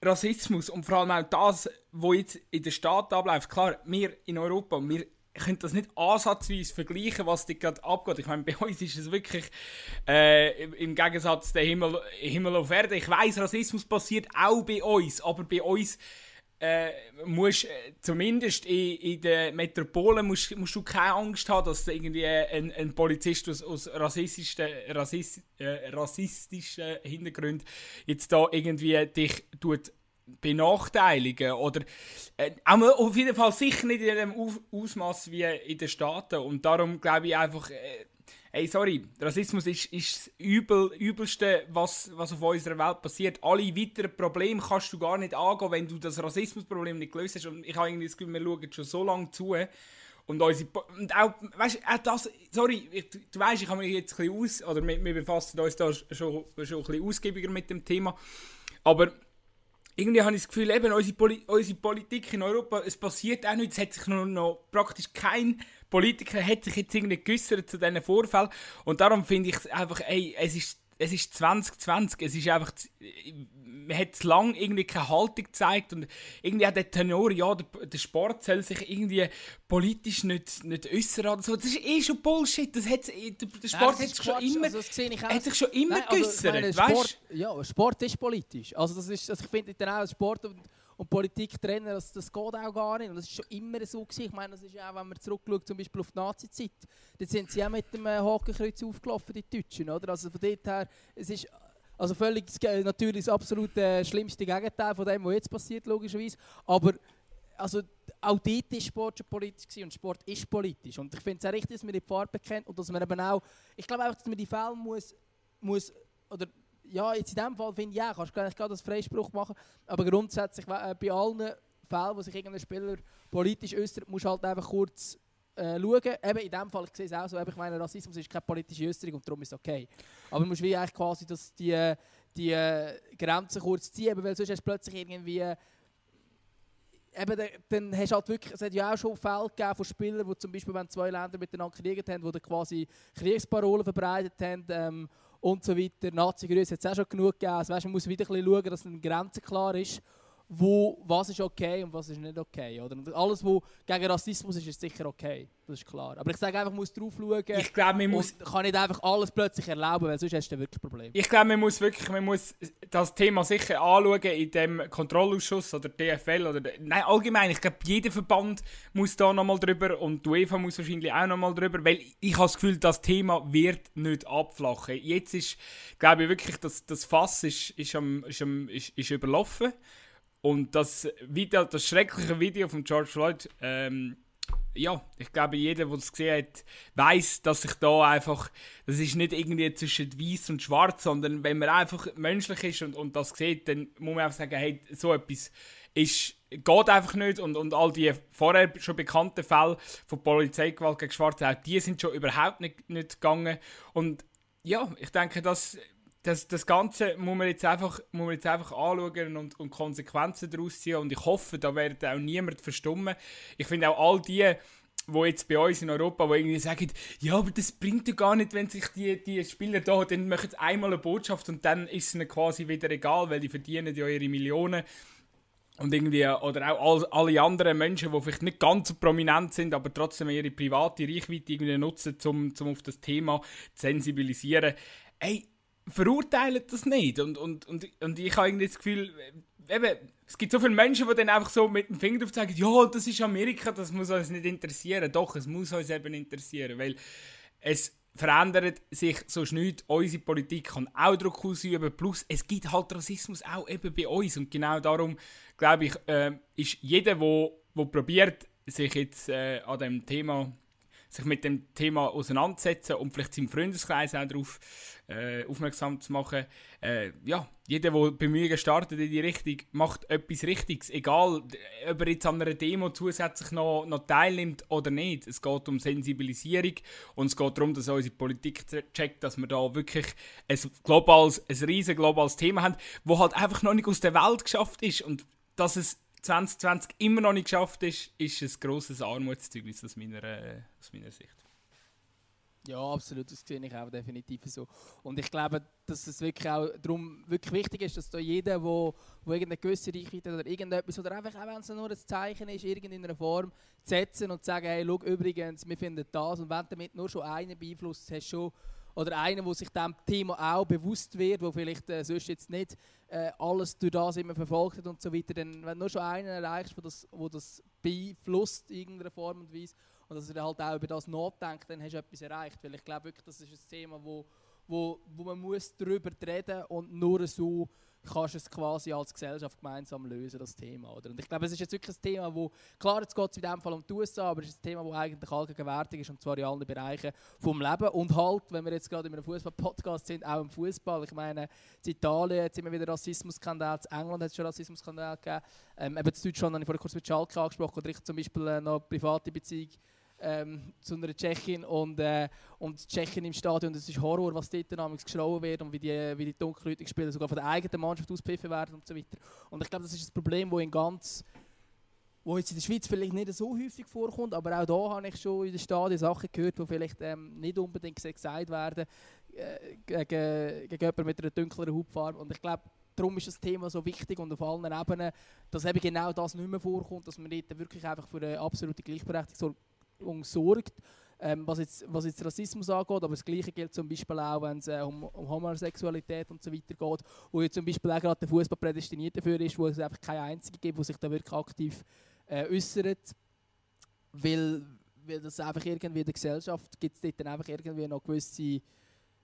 Rassismus und vor allem auch das, was jetzt in der Stadt abläuft, klar, wir in Europa, wir können das nicht ansatzweise vergleichen, was da gerade abgeht. Ich meine, bei uns ist es wirklich äh, im Gegensatz der Himmel, Himmel auf Erde. Ich weiß, Rassismus passiert auch bei uns, aber bei uns äh, musst, äh, zumindest in, in den Metropolen musst, musst du keine Angst haben, dass irgendwie ein, ein Polizist aus, aus rassistischen, rassist, äh, rassistischen Hintergründen jetzt da irgendwie dich tut benachteiligen oder äh, auf jeden Fall sicher nicht in dem Ausmaß wie in den Staaten. Und darum glaube ich einfach äh, Hey, sorry, Rassismus ist, ist das Übel, Übelste, was, was auf unserer Welt passiert. Alle weiteren Probleme kannst du gar nicht angehen, wenn du das Rassismusproblem nicht gelöst hast. Und ich habe irgendwie das Gefühl, wir schauen schon so lange zu. Und, unsere, und auch, weißt auch das, sorry, ich, du weißt, ich habe mich jetzt ein bisschen aus, oder wir, wir befassen uns da schon, schon ein bisschen ausgiebiger mit dem Thema. Aber irgendwie habe ich das Gefühl, eben unsere, Poli unsere Politik in Europa, es passiert auch nichts, es hat sich noch, noch praktisch kein Politiker hat sich jetzt irgendwie geäußert zu diesen Vorfällen. Und darum finde ich einfach, ey, es ist, es ist 2020, es ist einfach, man hat zu lange irgendwie keine Haltung gezeigt und irgendwie hat der Tenor, ja, der, der Sport soll sich irgendwie politisch nicht, nicht äußern oder so. Das ist eh schon Bullshit. Das hat, der Sport hat sich schon immer, also hat sich schon immer Nein, geäußert, also, Sport, Ja, Sport ist politisch. Also das ist, also ich finde dann auch, Sport und und Politik trennen, das, das geht auch gar nicht. Und das ist schon immer so gewesen. Ich meine, das ist auch, wenn man zurückschaut, zum Beispiel auf die Nazi-Zeit, dann sind sie auch mit dem äh, Hakenkreuz aufgelaufen, die Deutschen, oder? Also von dort her, es ist also völlig natürlich das absolut äh, schlimmste Gegenteil von dem, was jetzt passiert, logischerweise. Aber also, auch dort war Sport schon politisch und Sport ist politisch. Und ich finde es auch richtig, dass man die Farbe kennt und dass man eben auch, ich glaube einfach, dass man die Fälle muss, muss oder ja, jetzt in diesem Fall finde ich, ja, kannst du gar nicht Freispruch machen, aber grundsätzlich äh, bei allen Fällen, wo sich irgendein Spieler politisch äußert, musst du halt einfach kurz äh, schauen. Eben in diesem Fall, ich sehe es auch so, ich meine, Rassismus ist keine politische Äußerung und darum ist es okay. Aber du musst wie eigentlich quasi dass die, die äh, Grenzen kurz ziehen, weil sonst hast du plötzlich irgendwie eben, dann hast halt wirklich, es hat ja auch schon Fälle von Spielern, die zum Beispiel, wenn zwei Länder miteinander gekriegt haben, die quasi Kriegsparolen verbreitet haben, ähm, und so weiter. Nazi-Grüße hat es auch schon genug gegeben. Also, weißt, man muss wieder ein bisschen schauen, dass eine Grenze klar ist. Wo, was ist okay und was ist nicht okay. Oder? Und alles, was gegen Rassismus ist, ist sicher okay. Das ist klar. Aber ich sage einfach, man muss drauf schauen. Ich glaube, man muss... kann nicht einfach alles plötzlich erlauben, weil sonst hast du wirklich Probleme. Ich glaube, man muss wirklich man muss das Thema sicher anschauen in dem Kontrollausschuss oder DFL oder... Nein, allgemein. Ich glaube, jeder Verband muss da nochmal drüber und die UEFA muss wahrscheinlich auch nochmal drüber, weil ich habe das Gefühl, das Thema wird nicht abflachen. Jetzt ist, glaube ich wirklich, das, das Fass ist, ist, am, ist, am, ist, ist überlaufen. Und das, Video, das schreckliche Video von George Floyd, ähm, ja, ich glaube, jeder, der es gesehen hat, weiß, dass sich da einfach, das ist nicht irgendwie zwischen weiß und schwarz, sondern wenn man einfach menschlich ist und, und das sieht, dann muss man einfach sagen, hey, so etwas ist, geht einfach nicht. Und, und all die vorher schon bekannten Fälle von Polizeigewalt gegen Schwarze, auch die sind schon überhaupt nicht, nicht gegangen. Und ja, ich denke, dass das, das Ganze muss man jetzt einfach, muss man jetzt einfach anschauen und, und Konsequenzen daraus ziehen. Und ich hoffe, da wird auch niemand verstummen. Ich finde auch all die, die jetzt bei uns in Europa, die irgendwie sagen, ja, aber das bringt ja gar nicht, wenn sich die, die Spieler da, dann machen sie einmal eine Botschaft und dann ist es ihnen quasi wieder egal, weil die verdienen ja ihre Millionen. Und irgendwie, oder auch alle anderen Menschen, die vielleicht nicht ganz so prominent sind, aber trotzdem ihre private Reichweite irgendwie nutzen, um, um auf das Thema zu sensibilisieren. Ey, verurteilen das nicht. Und, und, und, und ich habe irgendwie das Gefühl, eben, es gibt so viele Menschen, die dann einfach so mit dem Finger drauf sagen, ja, das ist Amerika, das muss uns nicht interessieren. Doch, es muss uns eben interessieren, weil es verändert sich so schnell. Unsere Politik kann auch Druck ausüben. Plus, es gibt halt Rassismus auch eben bei uns. Und genau darum, glaube ich, äh, ist jeder, der probiert, sich jetzt äh, an dem Thema sich mit dem Thema auseinandersetzen und vielleicht seinem Freundeskreis auch darauf äh, aufmerksam zu machen. Äh, ja, jeder, der Bemühungen startet in die Richtung, macht etwas Richtiges. Egal, ob er jetzt an einer Demo zusätzlich noch, noch teilnimmt oder nicht. Es geht um Sensibilisierung und es geht darum, dass unsere Politik checkt, dass wir da wirklich ein, globales, ein riesen globales Thema haben, das halt einfach noch nicht aus der Welt geschafft ist und dass es 2020 immer noch nicht geschafft ist, ist ein grosses Armutszeugnis aus meiner, äh, aus meiner Sicht. Ja, absolut, das sehe ich auch definitiv so. Und ich glaube, dass es wirklich auch darum wirklich wichtig ist, dass da jeder, wo, wo irgendeine gewisse Reichweite oder irgendetwas, oder einfach auch wenn es nur ein Zeichen ist, irgendeiner Form setzen und sagen, hey, schau, übrigens, wir finden das und wenn damit nur schon einen beeinflusst hast, schon oder einer, der sich diesem Thema auch bewusst wird, wo vielleicht äh, sonst jetzt nicht äh, alles durch das immer verfolgt hat und so weiter, dann, wenn du nur schon einen erreichst, der das, wo das beeinflusst in irgendeiner Form und Weise und dass er halt auch über das nachdenkt, dann hast du etwas erreicht, weil ich glaube wirklich, das ist ein Thema, wo, wo, wo man muss darüber reden und nur so kannst du es quasi als Gesellschaft gemeinsam lösen, das Thema. Oder? Und ich glaube, es ist jetzt wirklich ein Thema, wo, klar, jetzt geht es in dem Fall um die USA, aber es ist ein Thema, das eigentlich allgegenwärtig ist, und zwar in allen Bereichen vom Leben. Und halt, wenn wir jetzt gerade in einem Fußball-Podcast sind, auch im Fußball. Ich meine, in Italien hat es immer wieder Rassismusskandal, in England hat es schon Rassismusskandal gegeben. Ähm, eben in Deutschland habe ich vorhin kurz mit Schalke angesprochen, oder ich zum Beispiel äh, noch private Beziehung ähm, zu einer Tschechin und, äh, und die Tschechin im Stadion, das ist Horror, was dort damals geschrauben wird und wie die, wie die dunkelhäutigen Spieler sogar von der eigenen Mannschaft auspfiffen werden und so weiter. Und ich glaube, das ist ein Problem, das in ganz wo jetzt in der Schweiz vielleicht nicht so häufig vorkommt, aber auch da habe ich schon in den Stadien Sachen gehört, die vielleicht ähm, nicht unbedingt gesagt werden äh, gegen, gegen jemanden mit einer dunkleren Hautfarbe. Und ich glaube, darum ist das Thema so wichtig und auf allen Ebenen, dass eben genau das nicht mehr vorkommt, dass man nicht wirklich einfach für eine absolute Gleichberechtigung sorgt, ähm, was, jetzt, was jetzt Rassismus angeht, aber das Gleiche gilt zum Beispiel auch, wenn es äh, um, um, Homosexualität und so weiter geht, wo jetzt zum Beispiel auch gerade der Fußball prädestiniert dafür ist, wo es einfach keine einzige gibt, die sich da wirklich aktiv äh, äußert, weil, weil das einfach irgendwie in der Gesellschaft gibt es dort dann einfach irgendwie noch gewisse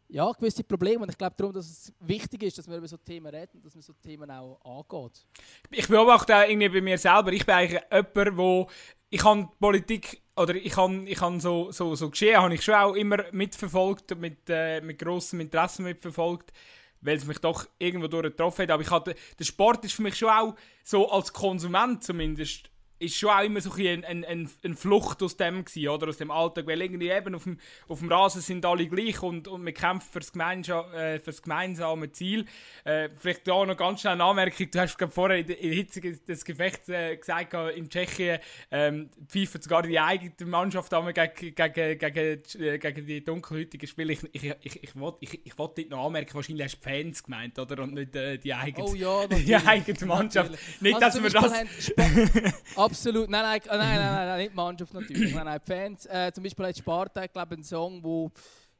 ja, gewisse Probleme. Und ich glaube darum, dass es wichtig ist, dass wir über so Themen reden und dass man so Themen auch angeht. Ich beobachte auch irgendwie bei mir selber. Ich bin eigentlich jemand, wo ich kann Politik oder ich kann, ich kann so, so, so Geschehen habe ich schon auch immer mitverfolgt, mit, äh, mit grossem Interesse mitverfolgt, weil es mich doch irgendwo durch getroffen hat. Aber ich hatte, der Sport ist für mich schon auch so als Konsument zumindest ist schon auch immer so ein, ein, ein, ein Flucht aus dem gewesen, oder aus dem Alltag, weil irgendwie eben auf dem, auf dem Rasen sind alle gleich und, und wir kämpfen fürs, Gemeinscha äh, fürs gemeinsame Ziel. Äh, vielleicht da noch ganz schnell eine Anmerkung, du hast glaub, vorher in der Hitze des Gefechts äh, gesagt, in Tschechien ähm, pfeifen sogar die eigene Mannschaft an gegen, gegen, gegen, äh, gegen die dunkelhäutigen Spiele. Ich, ich, ich, ich wollte ich, ich wollt noch anmerken, wahrscheinlich hast du Fans gemeint, oder? Und nicht äh, die eigene, oh ja, die eigene Mannschaft. Nicht, also dass wir das... Absolut. Nein, nein, nein, nein, nein, nein, nicht Mannschaft natürlich. Nein, nein, Fans. Äh, zum Beispiel hat Sparta, ich glaube, einen Song, wo,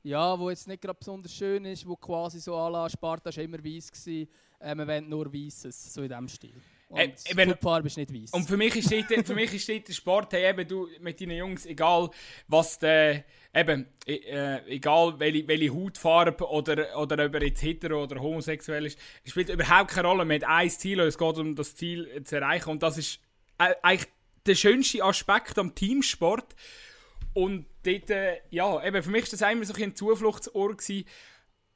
ja, wo jetzt nicht gerade besonders schön ist, wo quasi so à la Sparta war immer weiß gewesen, äh, wir wollen nur Weißes, so in diesem Stil. Und äh, eben, die Farbe ist nicht weiß. Und für mich ist dort, für mich ist dort der Sport, hey, eben du mit deinen Jungs, egal was der, eben, äh, egal welche, welche Hautfarbe oder, oder ob er jetzt hetero oder homosexuell ist, spielt überhaupt keine Rolle. Man hat ein Ziel und es geht um das Ziel zu erreichen und das ist eigentlich der schönste Aspekt am Teamsport. Und dort, äh, ja, eben für mich war das immer so ein Zufluchtsort. Gewesen.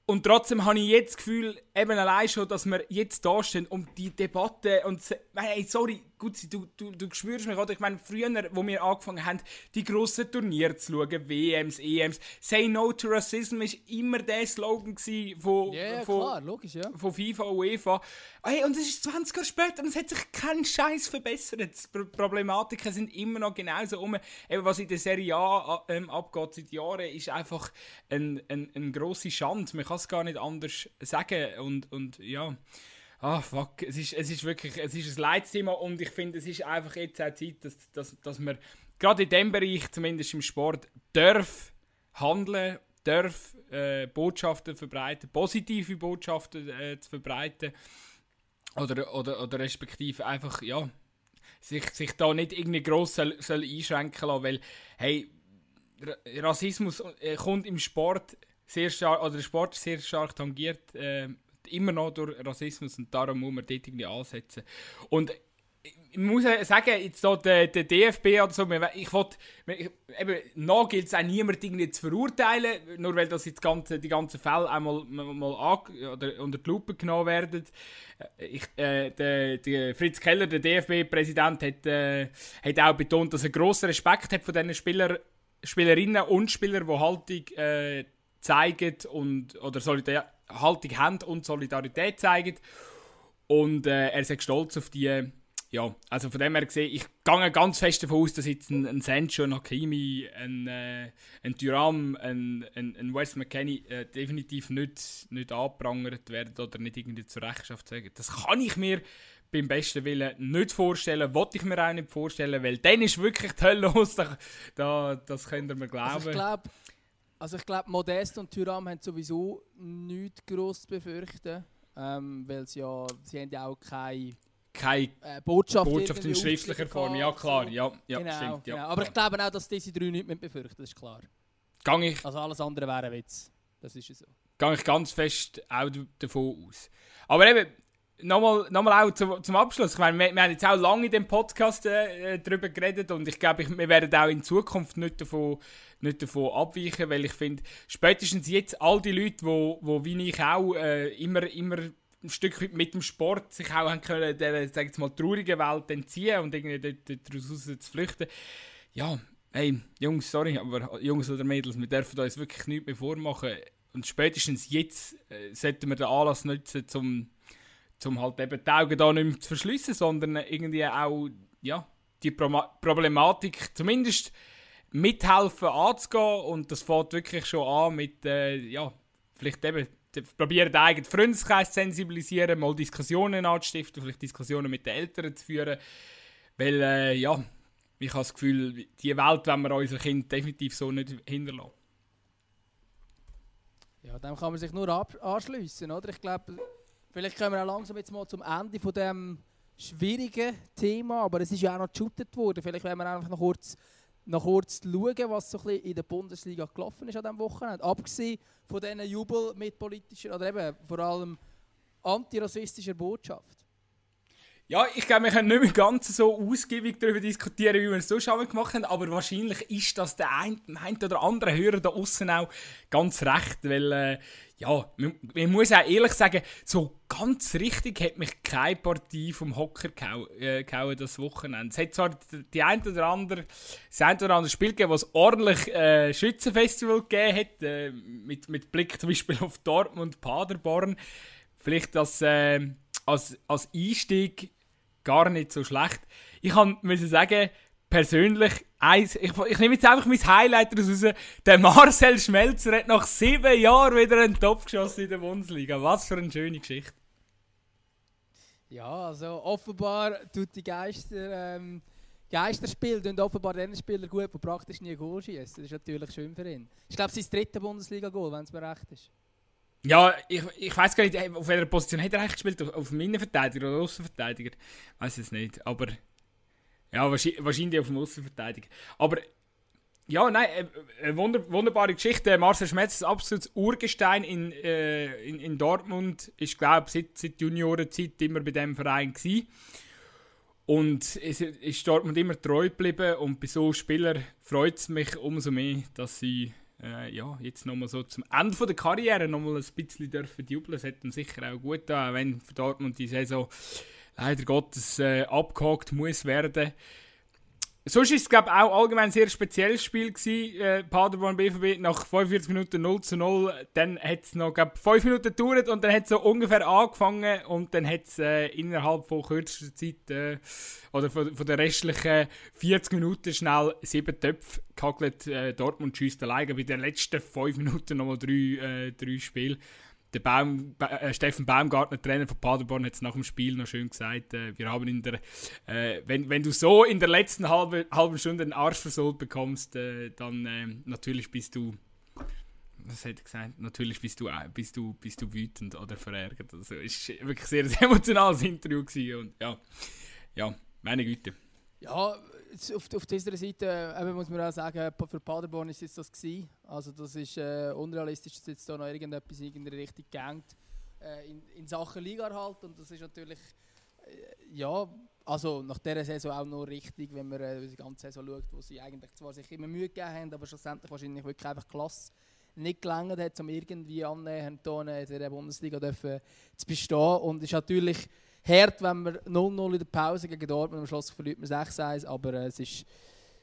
Und trotzdem habe ich jetzt das Gefühl, eben allein schon, dass wir jetzt da stehen um die Debatte und hey, sorry, gut, du, du, du spürst mich, oder? Ich meine, früher, wo wir angefangen haben, die grossen Turniere zu schauen, WMs, EMs, Say No to Racism war immer der Slogan von, yeah, von, klar, logisch, ja. von FIFA und UEFA. Hey, und es ist 20 Jahre später und es hat sich kein Scheiß verbessert. Die Problematiken sind immer noch genauso um. Eben, was in der Serie A ähm, abgeht seit Jahren, ist einfach eine ein, ein grosse Schande. Man kann es gar nicht anders sagen. Und, und ja ah fuck, es ist, es ist wirklich, es ist ein Leitsthema und ich finde, es ist einfach jetzt auch Zeit, dass, dass, dass man gerade in dem Bereich, zumindest im Sport, darf handeln, darf äh, Botschaften verbreiten, positive Botschaften äh, zu verbreiten. Oder, oder, oder respektive einfach, ja, sich, sich da nicht irgendwie gross soll, soll einschränken lassen, weil, hey, Rassismus äh, kommt im Sport sehr stark, oder der Sport sehr stark tangiert äh, immer noch durch Rassismus und darum muss man dort irgendwie ansetzen. Und ich muss sagen, jetzt so der, der DFB oder so, ich wollte, eben, noch gilt es auch niemand zu verurteilen, nur weil das jetzt ganze, die ganzen Fälle einmal mal an, oder unter die Lupe genommen werden. Ich, äh, der, der, Fritz Keller, der DFB-Präsident, hat, äh, hat auch betont, dass er grossen Respekt hat von diesen Spieler, Spielerinnen und Spielern, die Haltung äh, zeigen und, oder Solidar Haltung haben und Solidarität zeigen. Und äh, er ist stolz auf die. Ja, also von dem her gesehen, ich gehe ganz fest davon aus, dass jetzt ein, ein Sancho, ein Hakimi, ein, äh, ein Thuram, ein, ein, ein Wes McKennie äh, definitiv nicht, nicht angeprangert werden oder nicht irgendwie zur Rechenschaft sagen. Das kann ich mir beim besten Willen nicht vorstellen, wollte ich mir auch nicht vorstellen, weil dann ist wirklich die Hölle los, da, da, das könnt ihr mir glauben. Also ich glaube, also ich glaube, Modest und Thuram haben sowieso nichts groß zu befürchten, ähm, weil sie ja, sie haben ja auch keine keine äh, Botschaft, Botschaft in schriftlicher Form, ja klar, ja, ja genau, stimmt. Ja, genau. Aber ich glaube auch, dass diese drei nichts mehr befürchten, das ist klar. Gang ich, also alles andere wäre ein Witz, das ist so. Gehe ich ganz fest auch davon aus. Aber eben, nochmal, nochmal auch zum, zum Abschluss. Ich meine, wir, wir, haben jetzt auch lange in dem Podcast äh, darüber geredet und ich glaube, wir werden auch in Zukunft nicht davon, nicht davon abweichen, weil ich finde, spätestens jetzt all die Leute, wo, wo wie ich auch äh, immer, immer ein Stück mit dem Sport sich auch haben können, der, sag mal, traurigen Welt entziehen und irgendwie daraus zu flüchten. Ja, hey, Jungs, sorry, aber Jungs oder Mädels, wir dürfen uns wirklich nichts mehr vormachen. Und spätestens jetzt äh, sollten wir den Anlass nutzen, um um halt eben die Augen da nicht mehr zu verschliessen, sondern irgendwie auch ja, die Pro Problematik zumindest mithelfen anzugehen und das fängt wirklich schon an mit, äh, ja, vielleicht eben probieren den eigenen Freundeskreis zu sensibilisieren, mal Diskussionen anzustiften, vielleicht Diskussionen mit den Eltern zu führen, weil, äh, ja, ich habe das Gefühl, die Welt wollen wir unseren Kindern definitiv so nicht hinterlassen. Ja, dem kann man sich nur anschliessen, oder? Ich glaube, Vielleicht kommen wir auch langsam jetzt mal zum Ende von dem schwierigen Thema, aber es ist ja auch noch geshootet worden. Vielleicht werden wir einfach noch kurz, noch kurz schauen, was so ein bisschen in der Bundesliga gelaufen ist an diesem Wochenende. Abgesehen von diesen Jubel mit politischer oder eben vor allem antirassistischer Botschaft. Ja, ich glaube, wir können nicht mehr ganz so ausgiebig darüber diskutieren, wie wir es so schon gemacht haben, aber wahrscheinlich ist das der ein, ein oder andere Hörer da außen auch ganz recht, weil, äh, ja, man, man, muss auch ehrlich sagen, so ganz richtig hat mich keine Partie vom Hocker gehauen, äh, gehauen das Wochenende. Es hat zwar die ein oder andere, das ein oder andere Spiel gegeben, was ordentlich äh, Schützenfestival gegeben hat, äh, mit, mit Blick zum Beispiel auf Dortmund, Paderborn, vielleicht das, äh, als, als Einstieg gar nicht so schlecht. Ich kann sagen, persönlich, eins, ich, ich nehme jetzt einfach mein Highlight raus. Der Marcel Schmelzer hat nach sieben Jahren wieder einen Topf geschossen in der Bundesliga. Was für eine schöne Geschichte. Ja, also offenbar tut die Geister, ähm, Geisterspiel und offenbar den Spieler gut, der praktisch nie Goal schießt. Das ist natürlich schön für ihn. Ich glaube, sein dritter Bundesliga-Goal, wenn es mir recht ist. Ja, ich, ich weiß gar nicht, auf welcher Position hat er eigentlich gespielt? Auf, dem Innenverteidiger oder Außenverteidiger? Weiß es nicht. Aber ja, wahrscheinlich, auf dem Außenverteidiger. Aber ja, nein, äh, eine wunder, wunderbare Geschichte. Marcel Schmetz ist absolut Urgestein in, äh, in, in Dortmund. Ist, glaube ich, seit, seit Juniorenzeit immer bei diesem Verein gewesen. Und es ist Dortmund immer treu geblieben. Und bei so Spielern freut es mich umso mehr, dass sie äh, ja, jetzt nochmal so zum Ende der Karriere nochmal ein bisschen dürfen jubeln. Das hat ihm sicher auch gut getan, wenn für Dortmund die Saison leider Gottes äh, abgehakt muss werden. Sonst war es, glaube auch allgemein ein sehr spezielles Spiel gewesen, äh, Paderborn BVB, nach 45 Minuten 0 zu 0, dann hat es noch, glaube 5 Minuten gedauert und dann hat es so ungefähr angefangen und dann hat es äh, innerhalb von kürzester Zeit, äh, oder von, von den restlichen 40 Minuten schnell sieben Töpfe gehackelt, äh, Dortmund schießt alleine, bei den letzten 5 Minuten nochmal drei, äh, drei Spiele der Baum, äh, Steffen Baumgartner, Trainer von Paderborn, hat es nach dem Spiel noch schön gesagt. Äh, wir haben in der, äh, wenn, wenn du so in der letzten halbe, halben Stunde einen Arsch versohlt bekommst, äh, dann ähm, natürlich bist du, was hätte ich gesagt? Natürlich bist du, äh, bist du, bist du wütend oder verärgert. Also es war wirklich sehr, sehr emotionales Interview und ja, ja, meine Güte. Ja, auf, auf dieser Seite äh, muss man auch sagen, für Paderborn ist jetzt das gewesen. Also das ist äh, unrealistisch, dass jetzt da noch irgendetwas in die Richtung gängt äh, in, in Sachen Liga halt und das ist natürlich äh, ja, also nach dieser Saison auch noch richtig, wenn man äh, die ganze Saison schaut, wo sie eigentlich zwar sich immer Mühe gegeben haben, aber schlussendlich wahrscheinlich wirklich einfach klasse nicht gelangt hat, um irgendwie annähernd in der Bundesliga dürfen zu bestehen und ist natürlich hart, wenn wir 0-0 in der Pause gegen Dortmund, am Schluss verliert man 6-1, aber äh, es ist,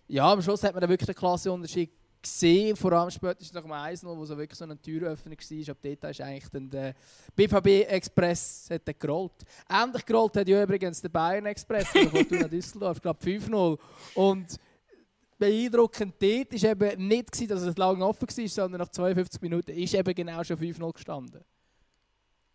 ja, am Schluss hat man da wirklich einen klasse Unterschied gesehen, vor allem spätestens nach dem 1-0, wo so wirklich so eine Türöffnung war, ab dort ist eigentlich dann der BVB Express hat gerollt. Ähnlich gerollt hat ja übrigens der Bayern Express von Fortuna Düsseldorf, ich glaube 5-0 und beeindruckend dort war eben nicht, dass es lange offen war, sondern nach 52 Minuten ist eben genau schon 5-0 gestanden.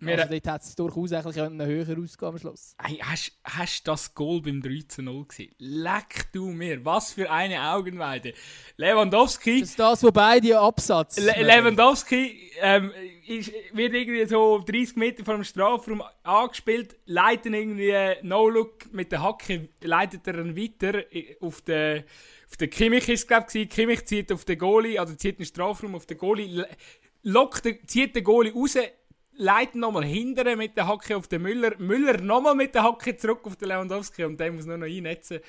Wir also dort hätte es durchaus ein bisschen höher ausgehen am Schluss. Hey, hast, hast du das Goal beim 3-0 gesehen? Leck du mir, was für eine Augenweide. Lewandowski... Das ist das, wo beide Absatz... Le Lewandowski ähm, ist, wird irgendwie so 30 Meter vor dem Strafraum angespielt, leitet irgendwie No-Look mit der Hacke, leitet er ihn weiter auf den... Auf den Kimmich ist es, glaube ich, Kimmich zieht auf den Goalie, also zieht den Strafraum auf den Goalie, lockt, zieht den Goalie raus, leiten nochmal hindern mit der Hacke auf den Müller. Müller nochmal mit der Hacke zurück auf den Lewandowski und der muss nur noch einnetzen.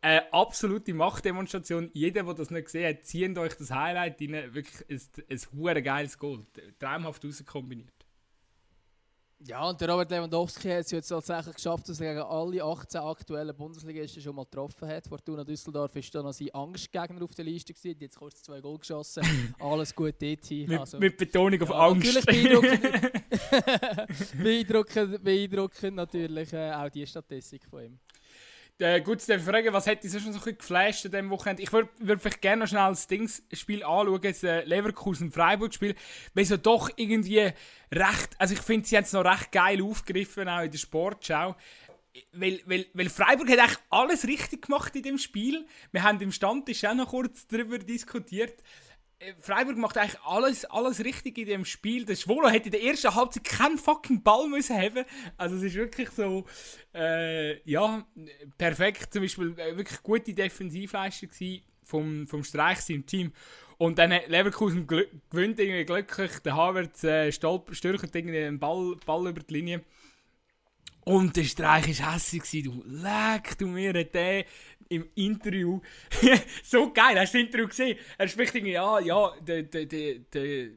Äh, absolute Machtdemonstration. Jeder, der das nicht gesehen hat, zieht euch das Highlight rein. Wirklich ein, ein geiles Goal. Traumhaft rauskombiniert. Ja, und der Robert Lewandowski hat es jetzt tatsächlich geschafft, dass er gegen alle 18 aktuellen Bundesligisten schon mal getroffen hat. Fortuna Düsseldorf ist dann noch sein Angstgegner auf der Liste gewesen. Jetzt kurz zwei Goal geschossen. Alles gut dort hin. Also, mit, Betonung auf ja, Angst. Natürlich beeindruckend, beeindruckend, beeindruckend natürlich äh, auch die Statistik von ihm. Äh, gut, zu fragen, was hätte dich schon so ein geflasht an diesem Wochenende? Ich würde würd vielleicht gerne noch schnell das Dings-Spiel anschauen, das äh, Leverkusen-Freiburg-Spiel, weil so doch irgendwie recht, also ich finde, sie haben es noch recht geil aufgegriffen, auch in der Sportschau. Weil, weil, weil Freiburg hat eigentlich alles richtig gemacht in dem Spiel. Wir haben im Stammtisch auch noch kurz darüber diskutiert. Äh, Freiburg macht eigentlich alles, alles richtig in dem Spiel. Der Schwolo hätte in der ersten Halbzeit keinen fucking Ball müssen haben. Also es ist wirklich so, äh, ja, perfekt. Zum Beispiel äh, wirklich gute Defensivleistung vom, vom Streich im Team. Und dann hat Leverkusen gewinnt irgendwie glücklich. Der Havertz äh, stürcht irgendwie einen Ball, Ball über die Linie. Und der Streich war hässlich. Du leck, du mir der im Interview. so geil, hast du das Interview gesehen? Er spricht irgendwie, ja, ja, der, der, der, der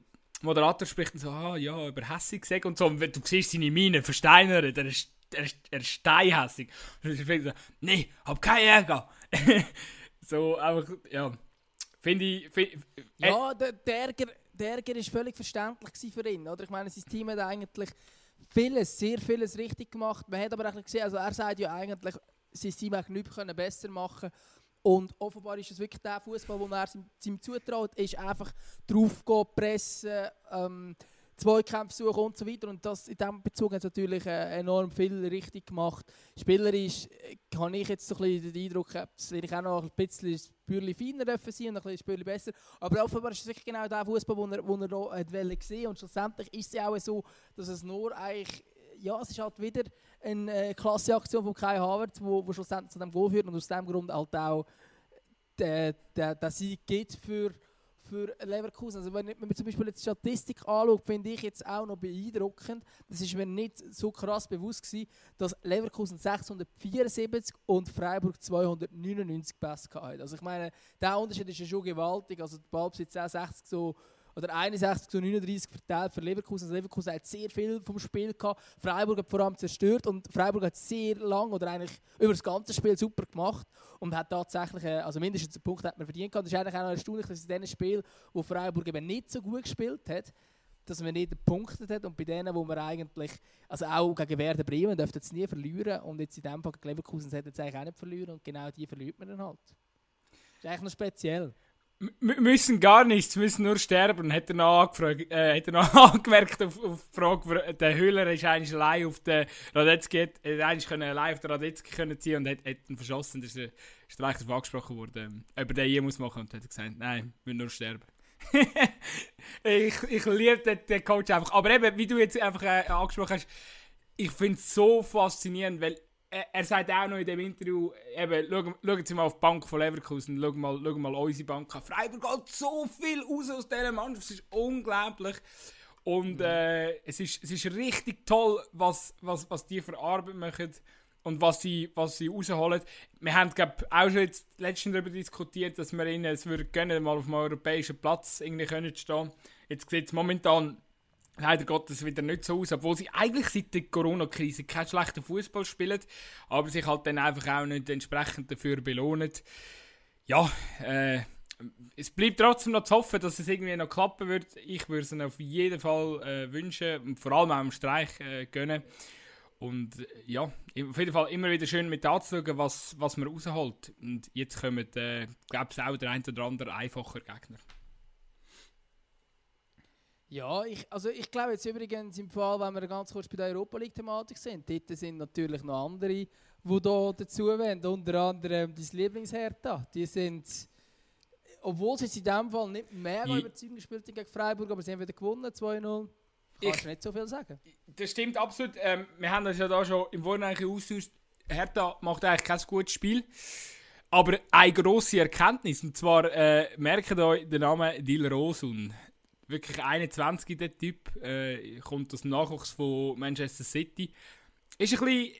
Moderator spricht dann so, ah, ja, über hässig gesagt und so. Und du siehst seine Miene versteinert, er ist, er ist, er ist steinhässig. Und er spricht so, nee, hab keinen Ärger. so, einfach, ja. Finde ich. Find, äh, ja, der, der, Ärger, der Ärger ist völlig verständlich für ihn. Oder? Ich meine, sein Team hat eigentlich vieles, sehr vieles richtig gemacht. Man hat aber auch gesehen, also er sagt ja eigentlich, sein Team hätte nichts besser machen und offenbar ist es wirklich der Fußball, den er seinem zutraut, ist einfach draufgehen, pressen, ähm, Zweikämpfe suchen und so weiter. Und das, in diesem Bezug hat natürlich äh, enorm viel richtig gemacht. Spielerisch äh, habe ich jetzt so ein bisschen den Eindruck, dass ich auch noch ein bisschen ein Spürchen feiner dürfen sein und ein bisschen Spürchen besser. Aber offenbar ist es wirklich genau der Fußball, den er, den er hat gesehen Und schlussendlich ist es auch so, dass es nur eigentlich, ja, es ist halt wieder eine äh, klasse Aktion von Kai Havertz, wo, wo schlussendlich zu dem Goal führt und aus dem Grund halt auch der, der, der Sieg geht für für Leverkusen. Also wenn, wenn man zum Beispiel die Statistik anschaut, finde ich jetzt auch noch beeindruckend. Das ist mir nicht so krass bewusst gewesen, dass Leverkusen 674 und Freiburg 299 Pässe hatte. Also ich meine, der Unterschied ist ja schon gewaltig. Also der Ballbesitz auch 60 so oder 61 zu 39 verteilt für Leverkusen. Also Leverkusen hat sehr viel vom Spiel gehabt. Freiburg hat vor allem zerstört und Freiburg hat sehr lang oder eigentlich über das ganze Spiel super gemacht und hat tatsächlich, äh, also mindestens einen Punkt hat man verdient gehabt. Das ist eigentlich auch noch erstaunlich, dass in dem Spiel, wo Freiburg eben nicht so gut gespielt hat, dass man nicht gepunktet hat und bei denen, wo man eigentlich, also auch gegen Werder Bremen, dürfte es nie verlieren und jetzt in dem Fall gegen Leverkusen sollte es eigentlich auch nicht verlieren und genau die verliert man dann halt. Das ist eigentlich noch speziell müssen gar nichts, müssen nur sterben, hat er noch, äh, hat er noch angemerkt auf, auf die Frage, der Höhler ist eigentlich allein auf der Radetzky, hätte eigentlich können allein auf der Radetzky können ziehen und hat, hat ihn verschossen, das ist, ist gleich darauf angesprochen worden, ob er den je muss machen und hat gesagt, nein, wir nur sterben. ich, ich liebe den, den, Coach einfach, aber eben, wie du jetzt einfach äh, angesprochen hast, ich finde es so faszinierend, weil er sagt auch noch in dem Interview, eben, schauen, schauen Sie mal auf die Bank von Leverkusen, schauen mal, schauen mal unsere Bank an. Freiburg geht so viel raus aus dieser Mannschaft, es ist unglaublich. Und äh, es, ist, es ist richtig toll, was, was, was die für Arbeit machen und was sie, was sie rausholen. Wir haben glaub, auch schon jetzt letztens darüber diskutiert, dass wir ihnen es würde gönnen, mal auf einem europäischen Platz irgendwie können stehen. Jetzt sieht es momentan leider Gottes wieder nicht so aus, obwohl sie eigentlich seit der Corona-Krise keinen schlechten Fußball spielen, aber sich halt dann einfach auch nicht entsprechend dafür belohnen. Ja, äh, es bleibt trotzdem noch zu hoffen, dass es irgendwie noch klappen wird. Ich würde es ihnen auf jeden Fall äh, wünschen und vor allem auch im Streich äh, gönnen. Und äh, ja, auf jeden Fall immer wieder schön mit anzuschauen, was, was man rausholt. Und jetzt kommen, äh, glaube ich, auch der ein oder andere einfacher Gegner. Ja, ich, also ich glaube jetzt übrigens im Fall, wenn wir ganz kurz bei der Europa League-Thematik sind, dort sind natürlich noch andere, die da dazu wollen. Unter anderem dein Lieblingshertha. Die sind, obwohl sie in diesem Fall nicht mehr überzeugend gespielt haben gegen Freiburg, aber sie haben wieder gewonnen, 2-0. Kannst ich, nicht so viel sagen. Das stimmt absolut. Ähm, wir haben das ja da schon im Vorhinein Austausch. Hertha macht eigentlich kein gutes Spiel. Aber eine grosse Erkenntnis, und zwar äh, merkt euch den Namen Dil Rosun wirklich 21 der Typ, äh, kommt aus dem Nachwuchs von Manchester City. Ist ein bisschen,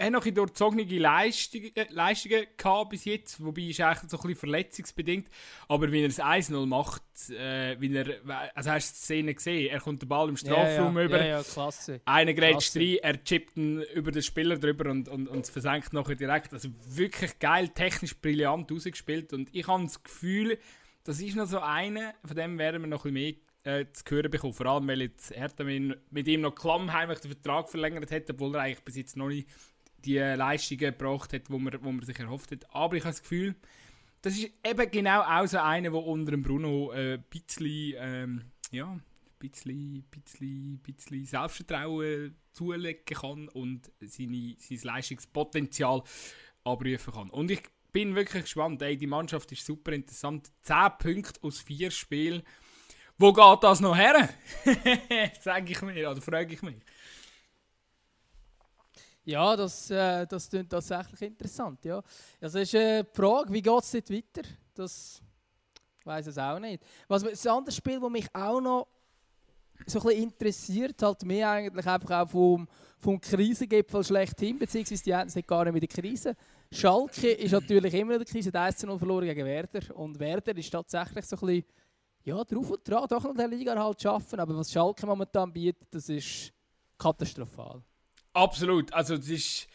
hat noch ein durchzogene Leistungen, äh, Leistungen gehabt bis jetzt, wobei ist eigentlich so ein bisschen verletzungsbedingt. Aber wie er das 1-0 macht, äh, wie er, also hast du die Szene gesehen, er kommt den Ball im Strafraum ja, ja. über, ja, ja, klasse. einer grätscht rein, er chippt ihn über den Spieler drüber und, und, und versenkt nachher direkt. Also wirklich geil, technisch brillant rausgespielt und ich habe das Gefühl, das ist noch so einer, von dem werden wir noch ein bisschen mehr äh, zu hören bekommen. Vor allem, weil jetzt Hertha mit ihm noch klammheimlich den Vertrag verlängert hat, obwohl er eigentlich bis jetzt noch nicht die Leistungen gebracht hat, die man, wo man sich erhofft hat. Aber ich habe das Gefühl, das ist eben genau auch so einer, der unter dem Bruno äh, ein bisschen, ähm, ja, bisschen, bisschen, bisschen Selbstvertrauen zulegen kann und seine, sein Leistungspotenzial abrufen kann. Und ich bin wirklich gespannt. Ey, die Mannschaft ist super interessant. 10 Punkte aus 4 Spielen. Wo geht das noch her? Sage ich mir, oder frage ich mich. Ja, das, äh, das klingt tatsächlich interessant. Ja. Also ist äh, die Frage, wie geht es dort weiter? Das weiß es auch nicht. Was, das andere Spiel, das mich auch noch so ein bisschen interessiert halt mich eigentlich einfach auch vom, vom Krisengipfel schlechthin, beziehungsweise die hatten es gar nicht mit der Krise. Schalke ist natürlich immer in der Krise, der 1 verloren gegen Werder und Werder ist tatsächlich so ein bisschen ja, drauf und dran, doch noch der Liga halt schaffen, aber was Schalke momentan bietet, das ist katastrophal. Absolut, also das ist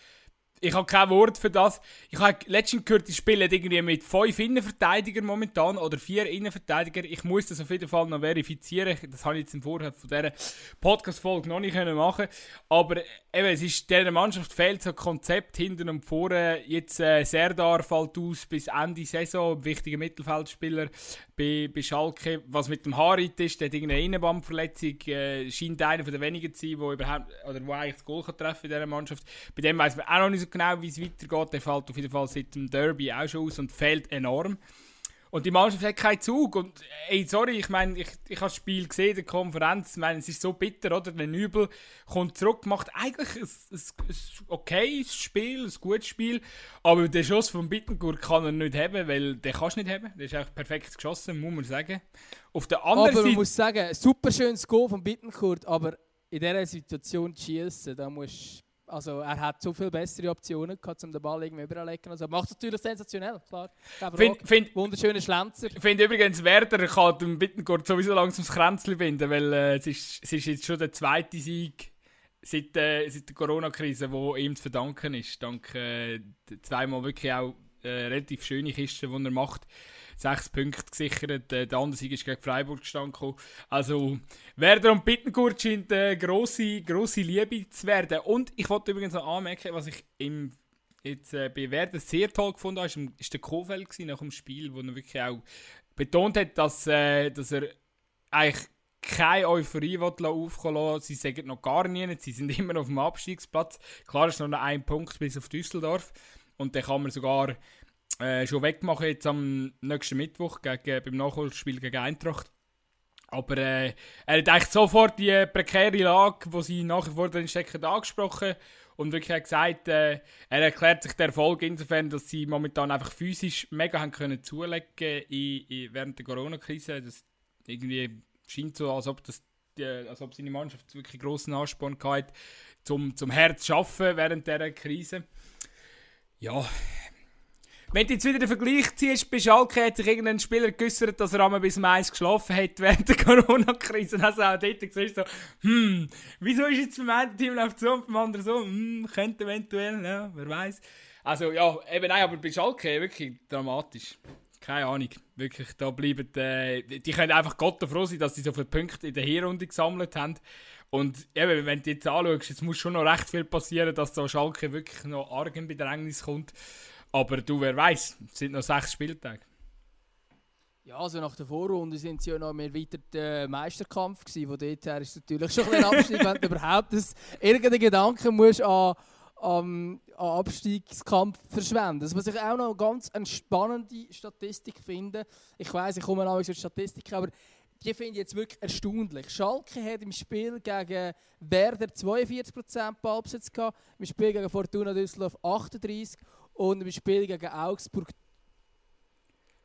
ich habe kein Wort für das. Ich habe letztens gehört, die spielen irgendwie mit fünf Innenverteidigern momentan oder vier Innenverteidiger. Ich muss das auf jeden Fall noch verifizieren. Das habe ich jetzt im Vorfeld von dieser Podcast-Folge noch nicht machen Aber eben, es ist, dieser Mannschaft fehlt so ein Konzept hinten und vorne. Jetzt äh, Serdar fällt aus bis Ende Saison, wichtiger Mittelfeldspieler bei, bei Schalke. Was mit dem Harit ist, der hat irgendeine Innenbandverletzung, äh, scheint einer der wenigen zu sein, der überhaupt, oder wo eigentlich das Goal kann treffen in dieser Mannschaft. Bei dem weiß man auch noch nicht so genau, wie es weitergeht. Der fällt auf jeden Fall seit dem Derby auch schon aus und fehlt enorm. Und die Mannschaft hat keinen Zug. Und ey, sorry, ich meine, ich, ich habe das Spiel gesehen, der Konferenz. Ich meine, es ist so bitter, oder? Der Nübel kommt zurück, macht eigentlich ein, ein, ein okayes Spiel, ein gutes Spiel. Aber den Schuss von Bittencourt kann er nicht haben, weil den kannst du nicht haben. Der ist eigentlich perfekt geschossen, muss man sagen. Auf der anderen aber Seite. man muss sagen, super schönes Goal von Bittencourt, aber in dieser Situation zu schießen, da musst also er hat so viel bessere Optionen gehabt, um den Ball irgendwie überlegen. Also macht es natürlich sensationell, klar. Find, find, Wunderschöne Schlenzer. Ich finde übrigens, Werder kann den Bittencourt sowieso langsam das Kränzchen binden, weil äh, es, ist, es ist jetzt schon der zweite Sieg seit, äh, seit der Corona-Krise, wo ihm zu verdanken ist. Dank äh, zweimal wirklich auch äh, relativ schöne Kisten, die er macht sechs Punkte gesichert. Äh, der andere Sieg ist gegen Freiburg gestanden. Also Werder und Bittencourt scheint eine grosse, grosse Liebe zu werden. Und ich wollte übrigens noch anmerken, was ich im jetzt äh, bei Werder sehr toll gefunden habe, ist der Kofeld nach dem Spiel, wo er wirklich auch betont hat, dass, äh, dass er eigentlich keine Euphorie aufkommen lassen. Sie sagen noch gar nicht, sie sind immer auf dem Abstiegsplatz. Klar ist noch ein Punkt bis auf Düsseldorf. Und dann kann man sogar äh, schon wegmachen jetzt am nächsten Mittwoch gegen, beim Nachholspiel gegen Eintracht. Aber äh, er hat eigentlich sofort die prekäre Lage, wo sie nach wie vor drin stecken, angesprochen und wirklich gesagt, äh, er erklärt sich der Erfolg insofern, dass sie momentan einfach physisch mega haben können zulegen in, in, während der Corona-Krise. Das irgendwie scheint so, als ob das als ob seine Mannschaft wirklich großen Ansporn hatte, zum, zum Herz zu arbeiten während dieser Krise. Ja, wenn du jetzt wieder den Vergleich ziehst, bei Schalke hat sich irgendein Spieler geäußert, dass er einmal bis eins geschlafen hat während der Corona-Krise. Also auch dort siehst du so, hm, wieso ist jetzt beim einen Team läuft so und beim anderen so? Hm, könnte eventuell, ja, wer weiß. Also ja, eben nein, aber bei Schalke wirklich dramatisch. Keine Ahnung. Wirklich, da bleiben, äh, die können einfach Gott froh sein, dass sie so viele Punkte in der Hinrunde gesammelt haben. Und eben, wenn du jetzt anschaust, jetzt muss schon noch recht viel passieren, dass da Schalke wirklich noch arg in Bedrängnis kommt. Aber du, wer weiß, es sind noch sechs Spieltage. Ja, also nach der Vorrunde sind sie ja noch mehr weiter der Meisterkampf gewesen. Von dort her ist es natürlich schon ein Abstieg, wenn du überhaupt irgendeinen Gedanken musst an, an, an Abstiegskampf verschwenden. Das, was ich auch noch ganz eine spannende Statistik finde, ich weiß, ich komme noch mit Statistiken, aber die finde ich jetzt wirklich erstaunlich. Schalke hat im Spiel gegen Werder 42% Ballbesitz gehabt, im Spiel gegen Fortuna Düsseldorf 38% und im Spiel gegen Augsburg.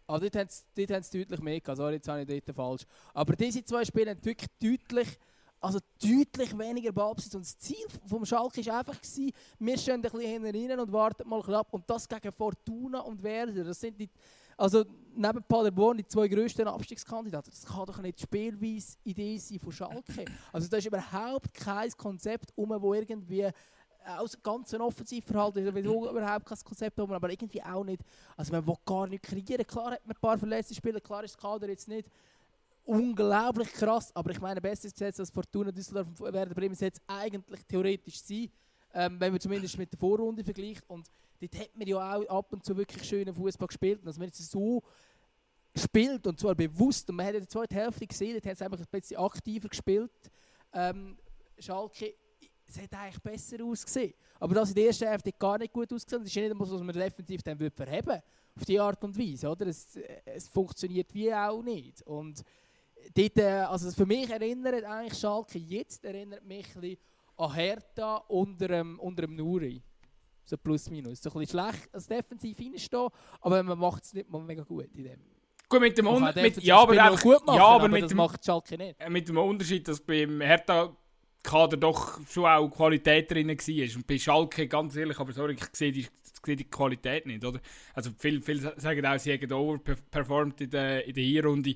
Also dort haben sie, dort deutlich mehr gehabt. Sorry, jetzt habe ich dort falsch. Aber diese zwei Spiele haben wirklich deutlich, also deutlich weniger Ballbesitz. Und das Ziel vom Schalke war einfach, gewesen, wir stehen ein bisschen hinten und warten mal ab. Und das gegen Fortuna und Werder. Das sind die, also neben Paderborn die zwei grössten Abstiegskandidaten. Das kann doch nicht die Spielweise-Idee sein von Schalke. Also da ist überhaupt kein Konzept um, wo irgendwie aus ganz Offensivverhalten, ist überhaupt kein Konzept haben, aber irgendwie auch nicht. Also man will gar nicht kreieren. Klar hat man ein paar verletzte Spieler, klar ist das Kader jetzt nicht unglaublich krass, aber ich meine, bestes Gesetz als Fortuna Düsseldorf und Werder Bremen jetzt eigentlich theoretisch sein, ähm, wenn man zumindest mit der Vorrunde vergleicht. Und dort hat man ja auch ab und zu wirklich schönen Fußball gespielt. Und dass man jetzt so spielt und zwar bewusst, und man hat in der zweiten Hälfte gesehen, dort hat es einfach ein bisschen aktiver gespielt. Ähm, Schalke es hat eigentlich besser ausgesehen. Aber das in der ersten Hälfte gar nicht gut ausgesehen. Das ist nicht etwas, was man definitiv dann verheben Auf die Art und Weise. Oder? Es, es funktioniert wie auch nicht. Und dort, äh, also für mich erinnert eigentlich Schalke jetzt erinnert mich ein bisschen an Hertha unter dem, unter dem Nuri. So plus minus. So ein bisschen schlecht als defensiv reinstehen, aber man macht es nicht mal mega gut in dem. Gut, mit dem Unterschied. ja, aber, einfach, gut machen, ja, aber, aber mit das dem, macht Schalke nicht. äh, mit dem Unterschied, dass beim Hertha-Kader doch schon auch Qualität drin war. Und bei Schalke, ganz ehrlich, aber sorry, ich sehe die, sehe die Qualität nicht, oder? Also viele viel sagen auch, sie haben overperformed in der, in der Hinrunde.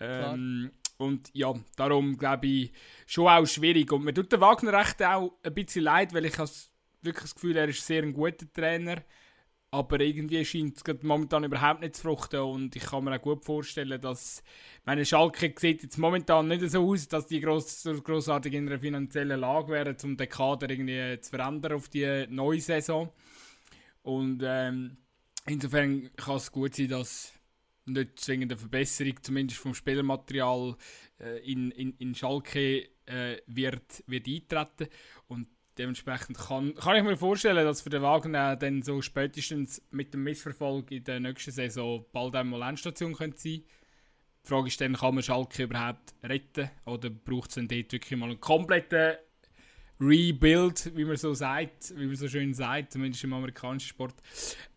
Ähm, und ja, darum glaube ich, schon auch schwierig. Und mir tut der Wagner recht auch ein bisschen leid, weil ich wirklich das Gefühl, er ist sehr ein guter Trainer. Aber irgendwie scheint es momentan überhaupt nicht zu fruchten. Und ich kann mir auch gut vorstellen, dass meine Schalke sieht jetzt momentan nicht so aus, dass die gross, grossartig in einer finanziellen Lage wären, um den Kader irgendwie zu verändern auf die neue Saison. Und ähm, insofern kann es gut sein, dass nicht zwingend eine Verbesserung, zumindest vom Spielermaterial, äh, in, in, in Schalke äh, wird, wird eintreten. Und dementsprechend kann, kann ich mir vorstellen, dass für den Wagner dann so spätestens mit dem Missverfolg in der nächsten Saison bald einmal Endstation könnte sein. Die Frage ist dann, kann man Schalke überhaupt retten oder braucht es dann dort wirklich mal einen kompletten Rebuild, wie man so sagt, wie man so schön sagt, zumindest im amerikanischen Sport.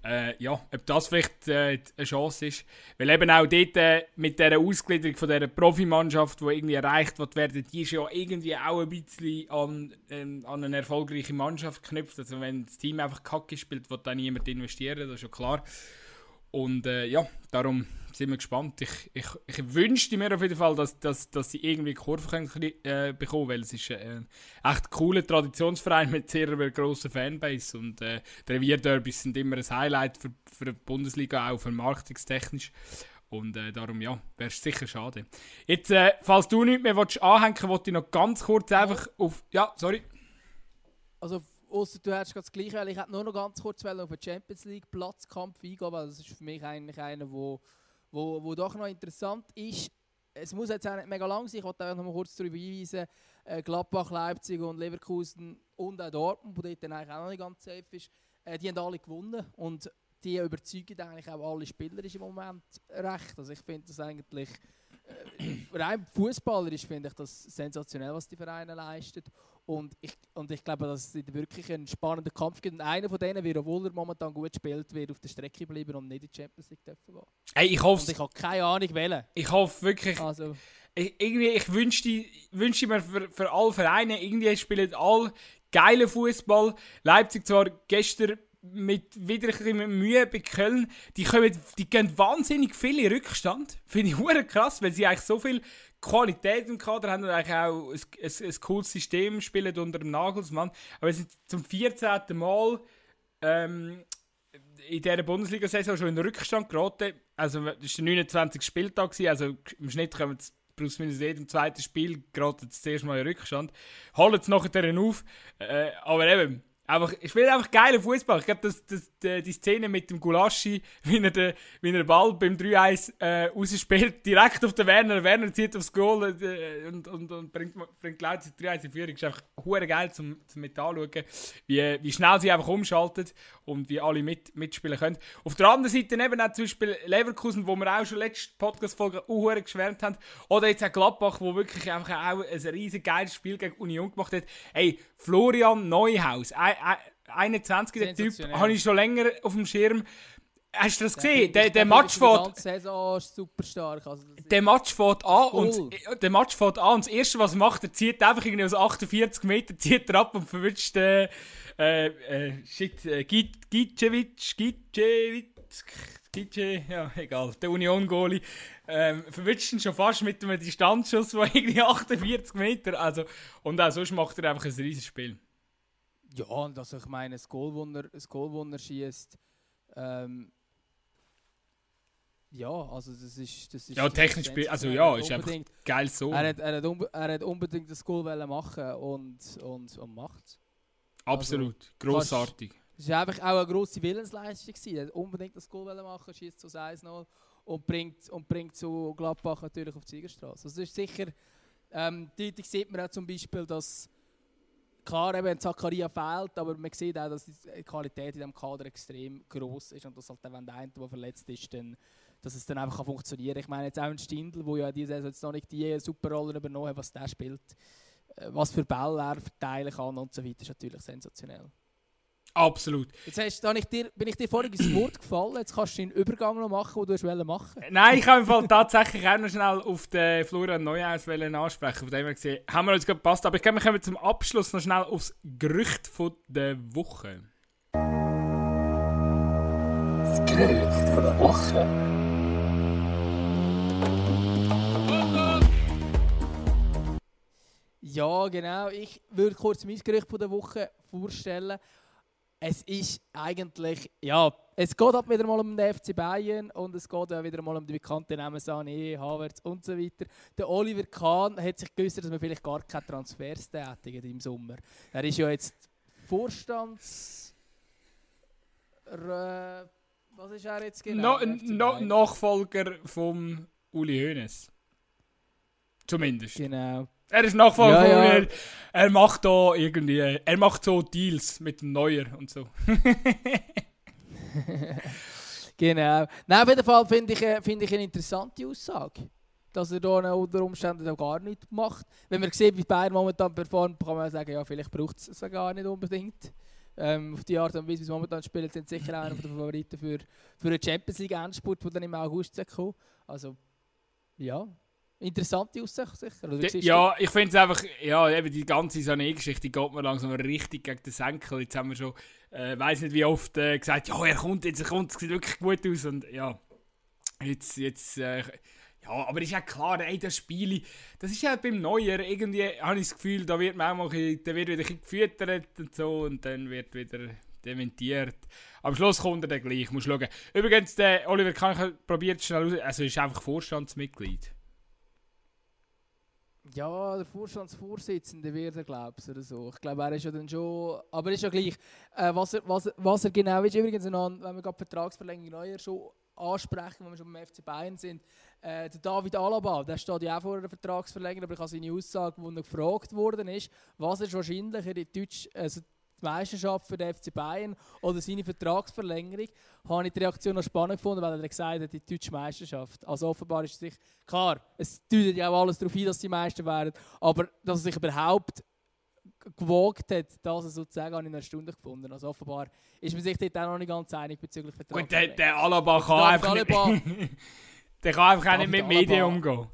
Äh, ja, ob das vielleicht äh, eine Chance ist. Weil eben auch dort äh, mit dieser Ausgliederung von dieser Profimannschaft, die irgendwie erreicht wird werden, die ist ja irgendwie auch ein bisschen an, ähm, an eine erfolgreiche Mannschaft geknüpft. Also wenn das Team einfach kacke spielt, wird dann niemand investieren, das ist ja klar. Und äh, ja, darum sind wir gespannt. Ich, ich, ich wünschte mir auf jeden Fall, dass, dass, dass sie irgendwie Kurve können, äh, bekommen weil es ist äh, ein echt cooler Traditionsverein mit sehr einer grossen Fanbase und äh, die Revierderbys sind immer ein Highlight für, für die Bundesliga, auch vermarktungstechnisch. Und äh, darum, ja, wäre es sicher schade. Jetzt, äh, falls du nichts mehr anhängen willst, wollte ich noch ganz kurz einfach auf... Ja, sorry. Also, ausser du hättest das Gleiche, weil ich hätte nur noch ganz kurz auf den Champions League Platzkampf eingehen, weil das ist für mich eigentlich einer, wo, wo, wo doch noch interessant ist. Es muss jetzt auch nicht mega lang sein, ich wollte noch mal kurz darüber hinweisen, äh, Gladbach, Leipzig und Leverkusen und auch Dortmund, wo dort dann eigentlich auch noch nicht ganz safe ist, äh, die haben alle gewonnen und die überzeugen eigentlich auch alle Spieler im Moment recht. Also ich finde das eigentlich äh, rein fußballerisch finde ich das sensationell, was die Vereine leisten. Und ich, und ich glaube, dass es wirklich einen spannenden Kampf gibt. Und einer von denen wird, obwohl er momentan gut spielt, wird auf der Strecke bleiben und nicht in die Champions League dürfen gehen. Hey, ich Und hoffe, ich habe keine Ahnung, welchen. ich hoffe wirklich, Also, ich, irgendwie, ich wünschte, wünschte mir für, für alle Vereine, irgendwie spielen alle geile Fußball. Leipzig zwar gestern mit wieder ein bisschen Mühe bei Köln, die, kommen, die gehen wahnsinnig viel in Rückstand. Finde ich krass, weil sie eigentlich so viel Qualität im Kader haben eigentlich auch ein, ein, ein cooles System spielen unter dem Nagelsmann. Aber sie sind zum 14. Mal ähm, in dieser Bundesliga-Saison schon in den Rückstand geraten. Also, das war der 29. Spieltag, also im Schnitt kommen sie plus minus jedem zweiten Spiel geraten sie zuerst mal in den Rückstand. Holen es nachher auf. Äh, aber eben, einfach, ich spiele einfach geilen Fußball. Ich glaube, das, das, die, die Szene mit dem Gulaschi, wie er den, wie Ball beim 3-1 äh, rausspielt, direkt auf den Werner. Werner zieht aufs Goal äh, und, und, und bringt, bringt Leipzig 3-1 in Führung. ist einfach hure geil zum, zum mit anschauen, wie, wie schnell sie einfach umschaltet und wie alle mit, mitspielen können. Auf der anderen Seite eben auch zum Beispiel Leverkusen, wo wir auch schon letzte Podcast-Folge auch geschwärmt haben. Oder jetzt auch Gladbach, wo wirklich einfach auch ein riesen geiles Spiel gegen Union gemacht hat. Ey, Florian Neuhaus, ein, ein, 21, der Typ, habe ich schon länger auf dem Schirm. Hast du das gesehen? Der, der den Match fährt Saison ist super stark. Also, der Match fährt an und der Match fährt an und das erste was er macht, er zieht einfach irgendwie aus 48 Metern zieht er ab und verwünscht äh, äh, äh, shit, äh, Gic- Gicevic, Gicevic, Gice, ja egal, der Union-Goalie, ähm, verwünscht ihn schon fast mit einem Distanzschuss von irgendwie 48 Meter, also und auch sonst macht er einfach ein riesiges Spiel. Ja, und also ich meine, das Goal, das er, das Goal, das er schießt, ähm, ja, also das ist... Das ist Ja, technisch, spiel- also ja, ist einfach geil so. Er hat, er, hat unbe er hat unbedingt das Goal machen und, und, und macht es. Absolut, grossartig. Es war einfach auch eine grosse Willensleistung. gewesen. Er hat unbedingt das Goal wollen machen, schießt zu 1-0 und bringt, und bringt zu Gladbach natürlich auf die Siegerstraße. Also das ist sicher, ähm, dort sieht man auch zum Beispiel, dass klar eben Zakaria fehlt, aber man sieht auch, dass die Qualität in diesem Kader extrem groß ist und dass halt wenn der eine, der verletzt ist, dann, dass es dann einfach funktionieren kann. Ich meine jetzt auch ein Stindl, der ja diese Saison jetzt noch nicht die Superrolle übernommen hat, was der spielt, äh, was für Bälle er verteilen kann und so weiter, ist natürlich sensationell. Absolut. Jetzt hast, da ich dir, bin ich dir vorhin ins Wort gefallen, jetzt kannst du den Übergang noch machen, den du wolltest machen. Nein, ich habe im Fall tatsächlich auch noch schnell auf den Florian Neuhaus ansprechen. Von dem her gesehen, haben wir uns gerade gepasst. Aber ich glaube, wir kommen zum Abschluss noch schnell aufs Gerücht von der Woche. Das Gerücht von der Woche. Ja, genau. Ich würde kurz mein Gerücht von der Woche vorstellen. Es ist eigentlich, ja, es geht ab wieder mal um den FC Bayern und es geht auch wieder mal um die bekannten Namen Sané, Havertz und so weiter. Der Oliver Kahn hat sich gewusst, dass man vielleicht gar keine Transfers tätigt im Sommer. Er ist ja jetzt Vorstands... Äh, was ist er jetzt genau? No, no, Nachfolger vom Uli Hoeneß. Zumindest. Genau. Er ist Nachfolger Ja, ja. Er macht da irgendwie, er macht so Deals mit dem Neuer und so. Genau. Nein, auf jeden Fall finde ich, äh, finde ich eine interessante Aussage. Dass er da unter Umständen auch gar nichts macht. Wenn man sieht, wie Bayern momentan performt, kann man sagen, ja, vielleicht braucht es es gar nicht unbedingt. Ähm, auf die Art und Weise, wie sie momentan spielen, sind sicher einer der Favoriten für, für einen Champions League Endspurt, der dann im August kommt. Also, ja, interessante Aussage sicher. Oder De- Ja, ich finde es einfach, ja, eben die ganze Sané-Geschichte geht mir langsam richtig gegen den Senkel. Jetzt haben wir schon, äh, weiß nicht wie oft, äh, gesagt, ja, er kommt jetzt, er kommt, es sieht wirklich gut aus. Und ja, jetzt, jetzt, äh, ja, aber ist ja klar, ey, das Spiel, das ist ja beim Neuer, irgendwie habe ich das Gefühl, da wird man auch mal, da wird wieder ein bisschen gefüttert und so und dann wird wieder dementiert. Am Schluss kommt er dann gleich, muss schauen. Übrigens, der Oliver Kahn probiert schnell aus, also ist einfach Vorstandsmitglied. Ja, der Vorstandsvorsitzende wird er, glaube ich, oder so. Ich glaube, er ist ja dann schon, aber ist ja gleich. Äh, was, er, was, was er genau ist, übrigens, noch, wenn wir gerade Vertragsverlängerung neuer schon ansprechen, wenn wir schon beim FC Bayern sind, äh, der David Alaba, der steht ja auch vor einer Vertragsverlängerung, aber ich habe seine Aussage, wo er gefragt worden ist, was ist wahrscheinlicher, die, Deutsch, also die Meisterschaft für den FC Bayern oder seine Vertragsverlängerung, habe ich die Reaktion noch spannend gefunden, weil er gesagt hat, die deutsche Meisterschaft. Also offenbar ist es sich, klar, es deutet ja auch alles darauf ein, dass sie Meister werden, aber dass er sich überhaupt gewagt hat, das sozusagen, habe ich noch Stunde gefunden. Also offenbar ist man sich dort auch noch nicht ganz einig bezüglich Gut, Vertragsverlängerung. der, der Alaba kann einfach Alaba- nicht, der kann einfach auch nicht mit Medien umgehen.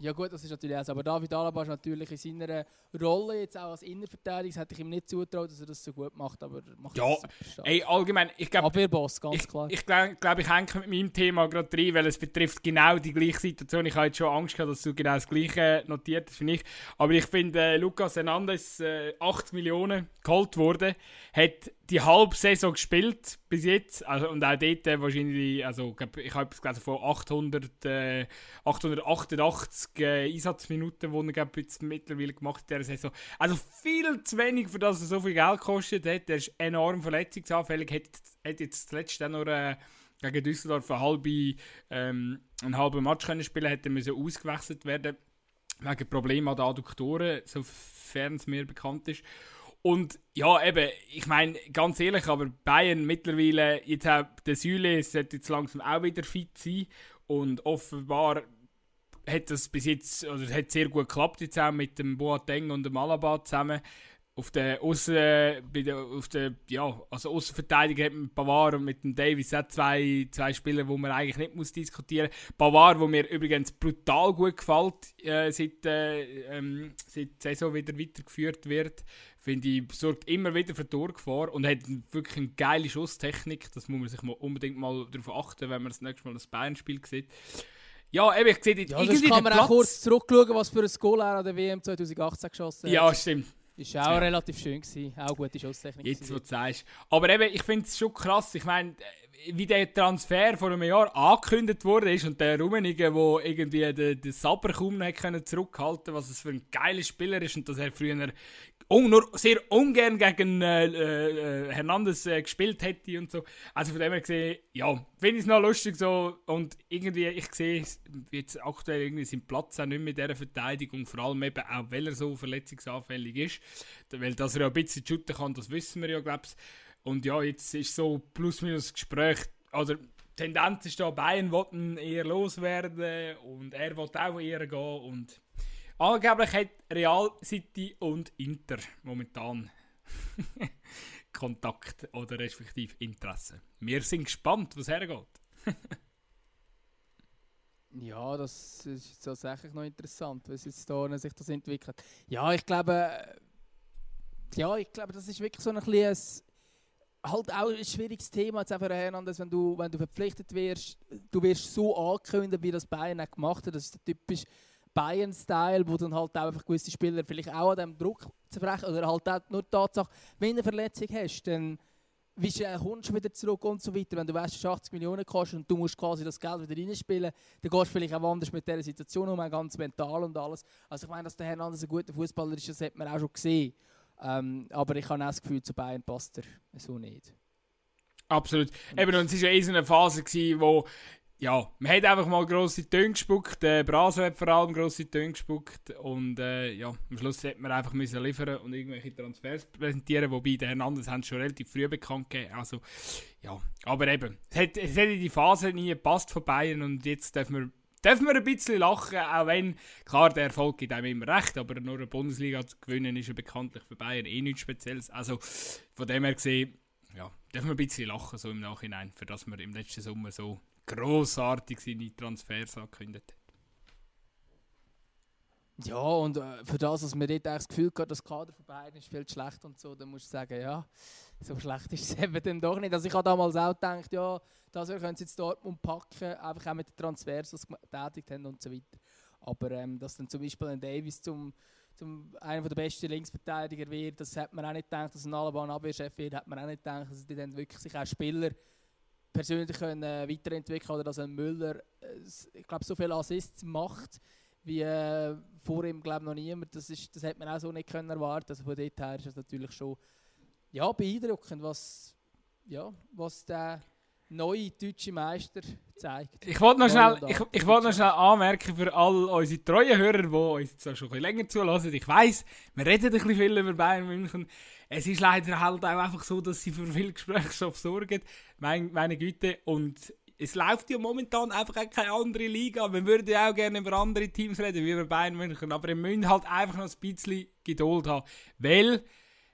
Ja gut, das ist natürlich auch so. Aber David Alaba ist natürlich in seiner Rolle jetzt auch als Innenverteidiger, das hätte ich ihm nicht zutraut, dass er das so gut macht, aber er macht Ja. Ey, allgemein, ich glaube, Abwehrboss, ganz ich, klar. ich glaube, glaub, ich hänge mit meinem Thema gerade rein, weil es betrifft genau die gleiche Situation. Ich habe jetzt schon Angst gehabt, dass du genau das gleiche notiert hast wie ich. Aber ich finde, äh, Lucas Hernandez, äh, 80 Millionen geholt wurde, hat die halbe Saison gespielt bis jetzt. Also, und auch dort äh, wahrscheinlich, also ich habe etwas gelesen von 800, äh, 888 äh, Einsatzminuten, die er jetzt mittlerweile gemacht hat in dieser Saison. Also viel zu wenig, für das er so viel Geld gekostet hat. Er ist enorm verletzungsanfällig, hat, hat jetzt zuletzt auch noch äh, gegen Düsseldorf eine halbe, ähm, einen halben Match können spielen, hätte müssen ausgewechselt werden wegen Problemen an den Adduktoren, sofern es mir bekannt ist. Und ja, eben, ich meine, ganz ehrlich, aber Bayern mittlerweile, jetzt hat der Süle sollte jetzt langsam auch wieder fit sein und offenbar hat das bis jetzt, oder es hat sehr gut geklappt jetzt auch mit dem Boateng und dem Alaba zusammen. Auf der Aussen, bei der, auf der, ja, also Außenverteidiger hat mit Pavard und mit dem Davis auch zwei, zwei Spieler, wo man eigentlich nicht muss diskutieren muss. Pavard, wo mir übrigens brutal gut gefällt, äh, seit, äh, ähm, seit die Saison wieder weitergeführt wird, finde ich, sorgt immer wieder für Torgefahr und hat wirklich eine geile Schusstechnik. Das muss man sich mal unbedingt mal darauf achten, wenn man das nächste Mal das Bayern-Spiel sieht. Ja, eben, ich sehe Ja, irgendwie kann man Platz. auch kurz zurückschauen, was für ein Goal er an der WM 2018 geschossen Ja, hat. stimmt. Ist auch Ja. relativ schön gewesen. Auch gute Schusstechnik. Jetzt, wo du sagst. Aber eben, ich finde es schon krass. Ich meine, wie der Transfer vor einem Jahr angekündigt wurde ist und der Rummenigge, der irgendwie den, den Saber kaum noch können zurückhalten was es für ein geiler Spieler ist und dass er früher un nur sehr ungern gegen äh, äh, Hernandez äh, gespielt hätte und so. Also von dem her gesehen, ja, finde ich es noch lustig so und irgendwie, ich sehe jetzt aktuell irgendwie seinen Platz auch nicht mehr in dieser Verteidigung, vor allem eben auch, weil er so verletzungsanfällig ist, weil dass er ja ein bisschen shooten kann, das wissen wir ja, glaube ich. Und ja, jetzt ist so plus minus Gespräch, oder Tendenz ist da, Bayern wollten eher loswerden und er wollte auch eher gehen und angeblich hat Real City und Inter momentan Kontakt oder respektive Interesse. Wir sind gespannt, was hergeht. ja, das ist tatsächlich noch interessant, wie sich da sich das entwickelt. Ja, ich glaube, ja, ich glaube, das ist wirklich so ein bisschen halt auch ein schwieriges Thema jetzt einfach Hernandez, wenn du, wenn du verpflichtet wirst, du wirst so angekündigt, wie das Bayern gemacht hat. Das ist der typische Bayern-Style, wo dann halt auch einfach gewisse Spieler vielleicht auch an dem Druck zerbrechen oder halt auch nur die Tatsache, wenn du eine Verletzung hast, dann wie schnell kommst du wieder zurück und so weiter. Wenn du weißt, dass 80 Millionen kostet und du musst quasi das Geld wieder reinspielen, dann gehst du vielleicht auch anders mit dieser Situation um, ganz mental und alles. Also ich meine, dass der Hernandez ein guter Fußballer ist, das hat man auch schon gesehen. Ähm, aber ich habe auch das Gefühl, zu Bayern passt er so nicht. Absolut. Eben, und es war ja eh so eine Phase, gewesen, wo ja, man hat einfach mal grosse Töne gespuckt. Der Braso hat vor allem grosse Töne gespuckt. Und äh, ja, am Schluss hätte man einfach müssen liefern und irgendwelche Transfers präsentieren. Wobei, der Hernandez haben schon relativ früh bekannt gegeben. Also, ja, aber eben, es hat, es hat in die Phase nie gepasst von Bayern und jetzt dürfen wir dürfen wir ein bisschen lachen, auch wenn, klar, der Erfolg gibt einem immer recht, aber nur eine Bundesliga zu gewinnen ist ja bekanntlich für Bayern eh nichts Spezielles. Also von dem her gesehen, ja, dürfen wir ein bisschen lachen so im Nachhinein, für das wir im letzten Sommer so grossartig seine Transfers angekündigt hat. Ja, und äh, für das, dass man dort das Gefühl hat, das Kader von Bayern ist viel zu schlecht und so, dann musst du sagen, ja, so schlecht ist es eben dann doch nicht. Also ich habe damals auch gedacht, ja, das können sie jetzt dort packen, einfach auch mit den Transfers, die sie getätigt haben und so weiter. Aber ähm, dass dann zum Beispiel ein Davis zum, zum einer der besten Linksverteidiger wird, das hat man auch nicht gedacht, dass ein Alaba ein Abwehrchef wird, hat man auch nicht gedacht, dass die dann wirklich sich auch Spieler persönlich können, äh, weiterentwickeln oder dass ein Müller, äh, ich glaube, so viele Assists macht, wie äh, vor ihm glaube noch niemand. Das, ist, das hätte man auch so nicht können erwarten. Also von dort her ist es natürlich schon ja, beeindruckend, was, ja, was der neue deutsche Meister zeigt. Ich wollte noch, schnell, ich, ich wollt noch schnell anmerken für all unsere treuen Hörer, die uns schon ein bisschen länger zulassen. Ich weiss, wir reden ein bisschen viel über Bayern München. Es ist leider halt auch einfach so, dass sie für viel Gesprächsstoff sorgen. Meine, meine Güte. Und es läuft ja momentan einfach keine andere Liga. Wir würden ja auch gerne über andere Teams reden, wie über Bayern München. Aber wir müssen halt einfach noch ein bisschen Geduld haben. Weil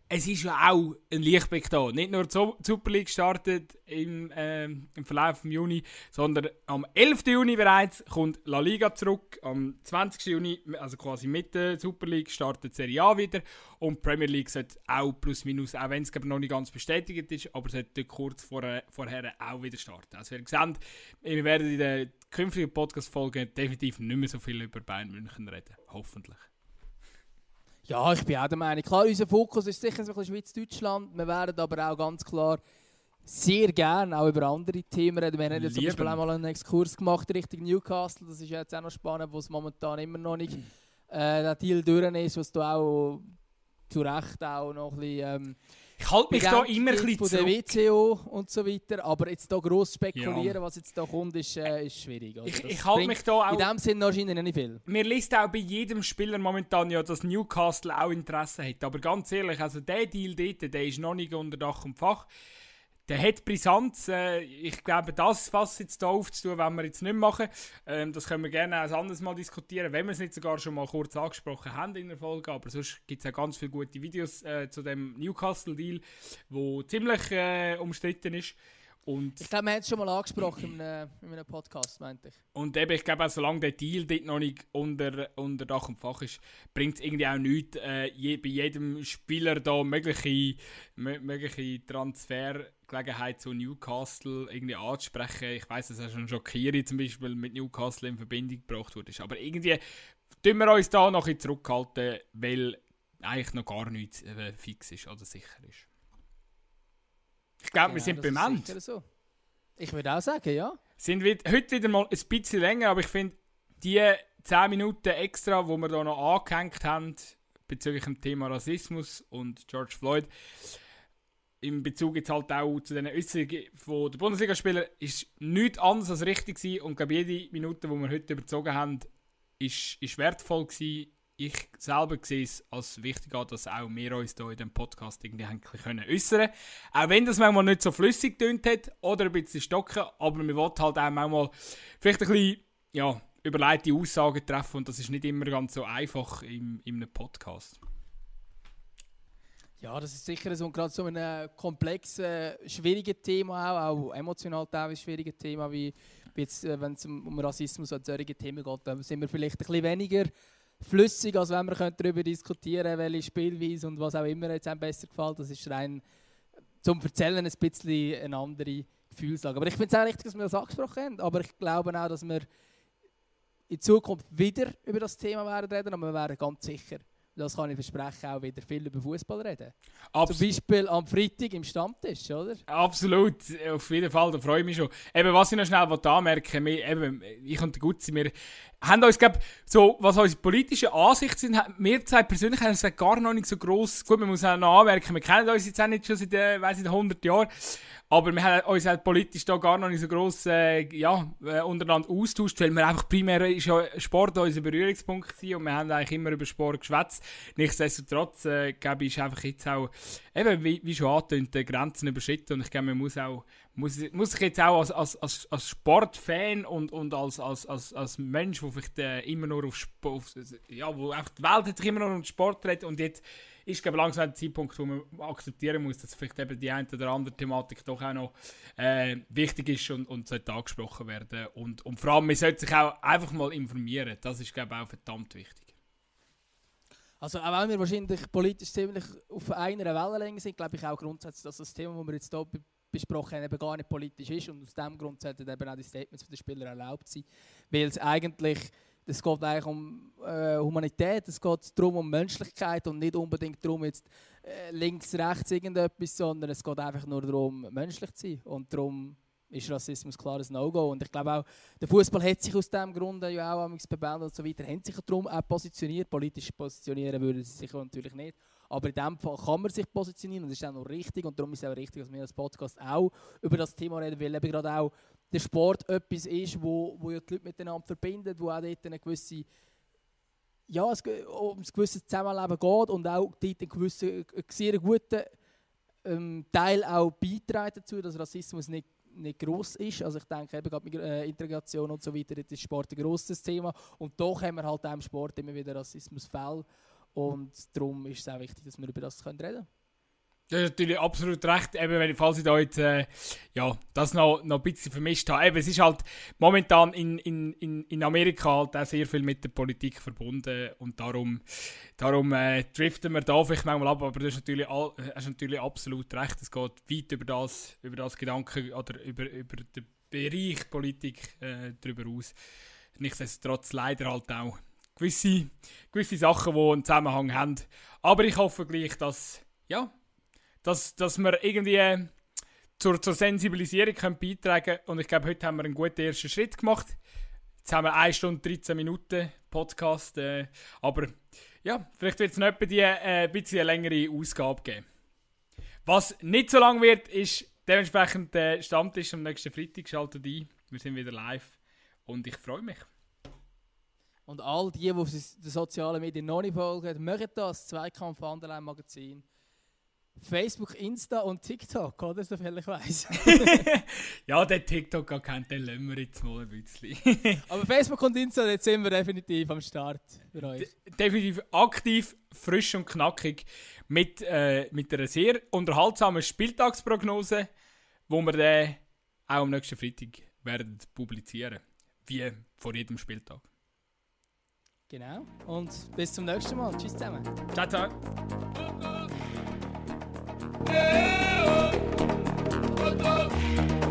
es ist ja auch ein Lichtblick da. Nicht nur die Super League startet im, äh, im Verlauf des Juni, sondern am 11. Juni bereits kommt La Liga zurück. Am 20. Juni, also quasi mit der Super League, startet Serie A wieder. Und die Premier League sollte auch plus minus, auch wenn es noch nicht ganz bestätigt ist, aber sollte kurz vorher, vorher auch wieder starten. Also wir sehen, wir werden in den künftigen Podcast-Folgen definitiv nicht mehr so viel über Bayern München reden. Hoffentlich. Ja, ich bin auch der Meinung. Klar, unser Fokus ist sicher so ein bisschen Schweiz-Deutschland. Wir werden aber auch ganz klar sehr gerne auch über andere Themen reden. Wir haben jetzt zum Beispiel einmal einen Exkurs gemacht Richtung Newcastle. Das ist jetzt auch noch spannend, wo es momentan immer noch nicht äh, der Deal durch ist, was du auch zu Recht auch noch ein bisschen... Ähm, ich halte mich da immer ein bisschen von der WCO und so weiter, aber jetzt da gross spekulieren, ja. was jetzt da kommt, ist, äh, ist schwierig. Also ich, ich halte mich da auch... In dem Sinne wahrscheinlich nicht viel. Mir liest auch bei jedem Spieler momentan ja, dass Newcastle auch Interesse hat, aber ganz ehrlich, also der Deal dort, der ist noch nicht unter Dach und Fach der hat Brisanz. Äh, ich glaube, das fast jetzt hier aufzutun, wenn wir jetzt nicht machen. Ähm, das können wir gerne ein anderes Mal diskutieren, wenn wir es nicht sogar schon mal kurz angesprochen haben in der Folge. Aber sonst gibt es auch ganz viele gute Videos äh, zu dem Newcastle-Deal, wo ziemlich äh, umstritten ist. Und ich glaube, wir haben es schon mal angesprochen in einem, in einem Podcast, meinte ich. Und eben, ich glaube auch, solange der Deal dort noch nicht unter, unter Dach und Fach ist, bringt es irgendwie auch nichts, äh, je, bei jedem Spieler da mögliche, mögliche Transfergelegenheit zu Newcastle irgendwie anzusprechen. Ich weiß, dass auch schon Schokiri zum Beispiel mit Newcastle in Verbindung gebracht wurde. Aber irgendwie tun wir uns da noch ein zurückhalten, weil eigentlich noch gar nichts äh, fix ist oder sicher ist. Ich glaube, ja, wir sind bemannt. So. Ich würde auch sagen, ja. Sind wir, heute wieder mal ein bisschen länger, aber ich finde, die 10 Minuten extra, die wir hier noch angehängt haben, bezüglich dem Thema Rassismus und George Floyd, in Bezug jetzt halt auch zu den Äußerungen von der Bundesligaspieler, ist nichts anderes als richtig gewesen und glaube, jede Minute, die wir heute überzogen haben, ist, ist wertvoll gewesen ich selber sehe es als wichtig an, dass auch wir uns hier in diesem Podcast irgendwie können äußern Auch wenn das manchmal nicht so flüssig tönt hat oder ein bisschen stocken, aber wir wollen halt auch manchmal vielleicht ein bisschen ja, überleitete Aussagen treffen und das ist nicht immer ganz so einfach in, in einem Podcast. Ja, das ist sicher so, gerade so ein komplexes, schwieriges Thema, auch, auch emotional teilweise schwieriges Thema, wie, jetzt, äh, wenn es um Rassismus und solche Themen geht, dann sind wir vielleicht ein bisschen weniger flüssig, als wenn wir darüber diskutieren können, welche Spielweise und was auch immer jetzt einem besser gefällt. Das ist rein zum Erzählen ein bisschen eine andere Gefühlslage. Aber ich finde es auch richtig, dass wir das angesprochen haben. Aber ich glaube auch, dass wir in Zukunft wieder über das Thema werden reden, aber wir werden ganz sicher das kann ich versprechen, auch wieder viel über Fußball reden. Abs Zum Beispiel am Freitag im Stammtisch, oder? Absolut, auf jeden Fall, da freue ich mich schon. Eben, was ich noch schnell anmerken will, eben, ich und der Gutzi, wir haben uns, glaube so, was unsere politischen Ansichten sind, wir zwei persönlich haben uns gar noch nicht so gross, gut, man muss auch noch anmerken, wir kennen uns jetzt auch nicht schon seit, äh, weiss ich, 100 Jahren, aber wir haben uns halt politisch da gar noch nicht so gross äh, ja, äh, untereinander austauscht, weil wir einfach primär ist ja Sport unser Berührungspunkt gewesen und wir haben eigentlich immer über Sport geschwätzt. Nichtsdestotrotz, äh, glaube ich, ist einfach jetzt auch, eben, wie, wie schon angetönt, Grenzen überschritten und ich glaube, man muss auch muss, muss ich jetzt auch als, als, als, als Sportfan und, und als, als, als, als Mensch, der vielleicht äh, immer nur auf Sport, ja, wo die Welt hat sich immer nur um Sport redet und jetzt ist glaube langsam der Zeitpunkt, wo man akzeptieren muss, dass vielleicht eben die eine oder andere Thematik doch auch noch äh, wichtig ist und, und sollte angesprochen werden und, und vor allem, man sollte sich auch einfach mal informieren, das ist glaube ich auch verdammt wichtig. Also auch wenn wir wahrscheinlich politisch ziemlich auf einer Wellenlänge sind, glaube ich auch grundsätzlich, dass das Thema, das wir jetzt hier besprochen haben, eben gar nicht politisch ist. Und aus diesem Grund sollten eben auch die Statements der Spieler erlaubt sein, weil es eigentlich es geht eigentlich um äh, Humanität, es geht darum um Menschlichkeit und nicht unbedingt darum jetzt äh, links, rechts irgendetwas, sondern es geht einfach nur darum, menschlich zu sein und darum ist Rassismus klar ein No-Go. Und ich glaube auch, der Fußball hat sich aus diesem Grund ja auch am Bebellen und so weiter, haben sich darum auch positioniert. Politisch positionieren würde sie sich natürlich nicht. Aber in diesem Fall kann man sich positionieren und das ist auch noch richtig. Und darum ist es auch richtig, dass wir als Podcast auch über das Thema reden, weil eben gerade auch der Sport etwas ist, wo, wo die Leute miteinander verbindet, wo auch dort eine gewisse ja, es, um ein gewisses Zusammenleben geht und auch dort einen gewissen, sehr guten ähm, Teil auch beiträgt dazu, dass Rassismus nicht nicht groß ist. Also ich denke eben gerade mit äh, Integration und so weiter, das ist Sport ein grosses Thema. Und doch haben wir halt auch im Sport immer wieder Rassismusfälle. Und darum ist es auch wichtig, dass wir über das reden können. Du hast natürlich absolut recht, eben, falls ich da jetzt äh, ja, das noch, noch ein bisschen vermischt habe. Eben, es ist halt momentan in, in, in Amerika halt auch sehr viel mit der Politik verbunden und darum, darum äh, driften wir da vielleicht manchmal ab, aber du hast natürlich, all, hast natürlich absolut recht, es geht weit über das, über das Gedanken oder über, über den Bereich Politik äh, darüber aus. Nichtsdestotrotz leider halt auch gewisse, gewisse Sachen, die einen Zusammenhang haben. Aber ich hoffe gleich, dass, ja, dass, dass wir irgendwie äh, zur, zur Sensibilisierung können beitragen können. Und ich glaube, heute haben wir einen guten ersten Schritt gemacht. Jetzt haben wir 1 Stunde 13 Minuten Podcast. Äh, aber ja, vielleicht wird es noch die äh, ein bisschen längere Ausgabe geben. Was nicht so lang wird, ist dementsprechend der Stammtisch am nächsten Freitag. Schaltet ein. Wir sind wieder live. Und ich freue mich. Und all die, die auf den sozialen Medien noch nicht folgen, machen das. Zweikampf Anderlein Magazin. Facebook, Insta und TikTok, oder? Soviel ich weiß. ja, der TikTok kennt, den lassen wir jetzt mal ein bisschen. Aber Facebook und Insta, jetzt sind wir definitiv am Start für euch. De definitiv aktiv, frisch und knackig mit, äh, mit einer sehr unterhaltsamen Spieltagsprognose, wo wir dann auch am nächsten Freitag werden publizieren. Wie vor jedem Spieltag. Genau. Und bis zum nächsten Mal. Tschüss zusammen. Ciao, ciao. Yeah, oh, oh, oh.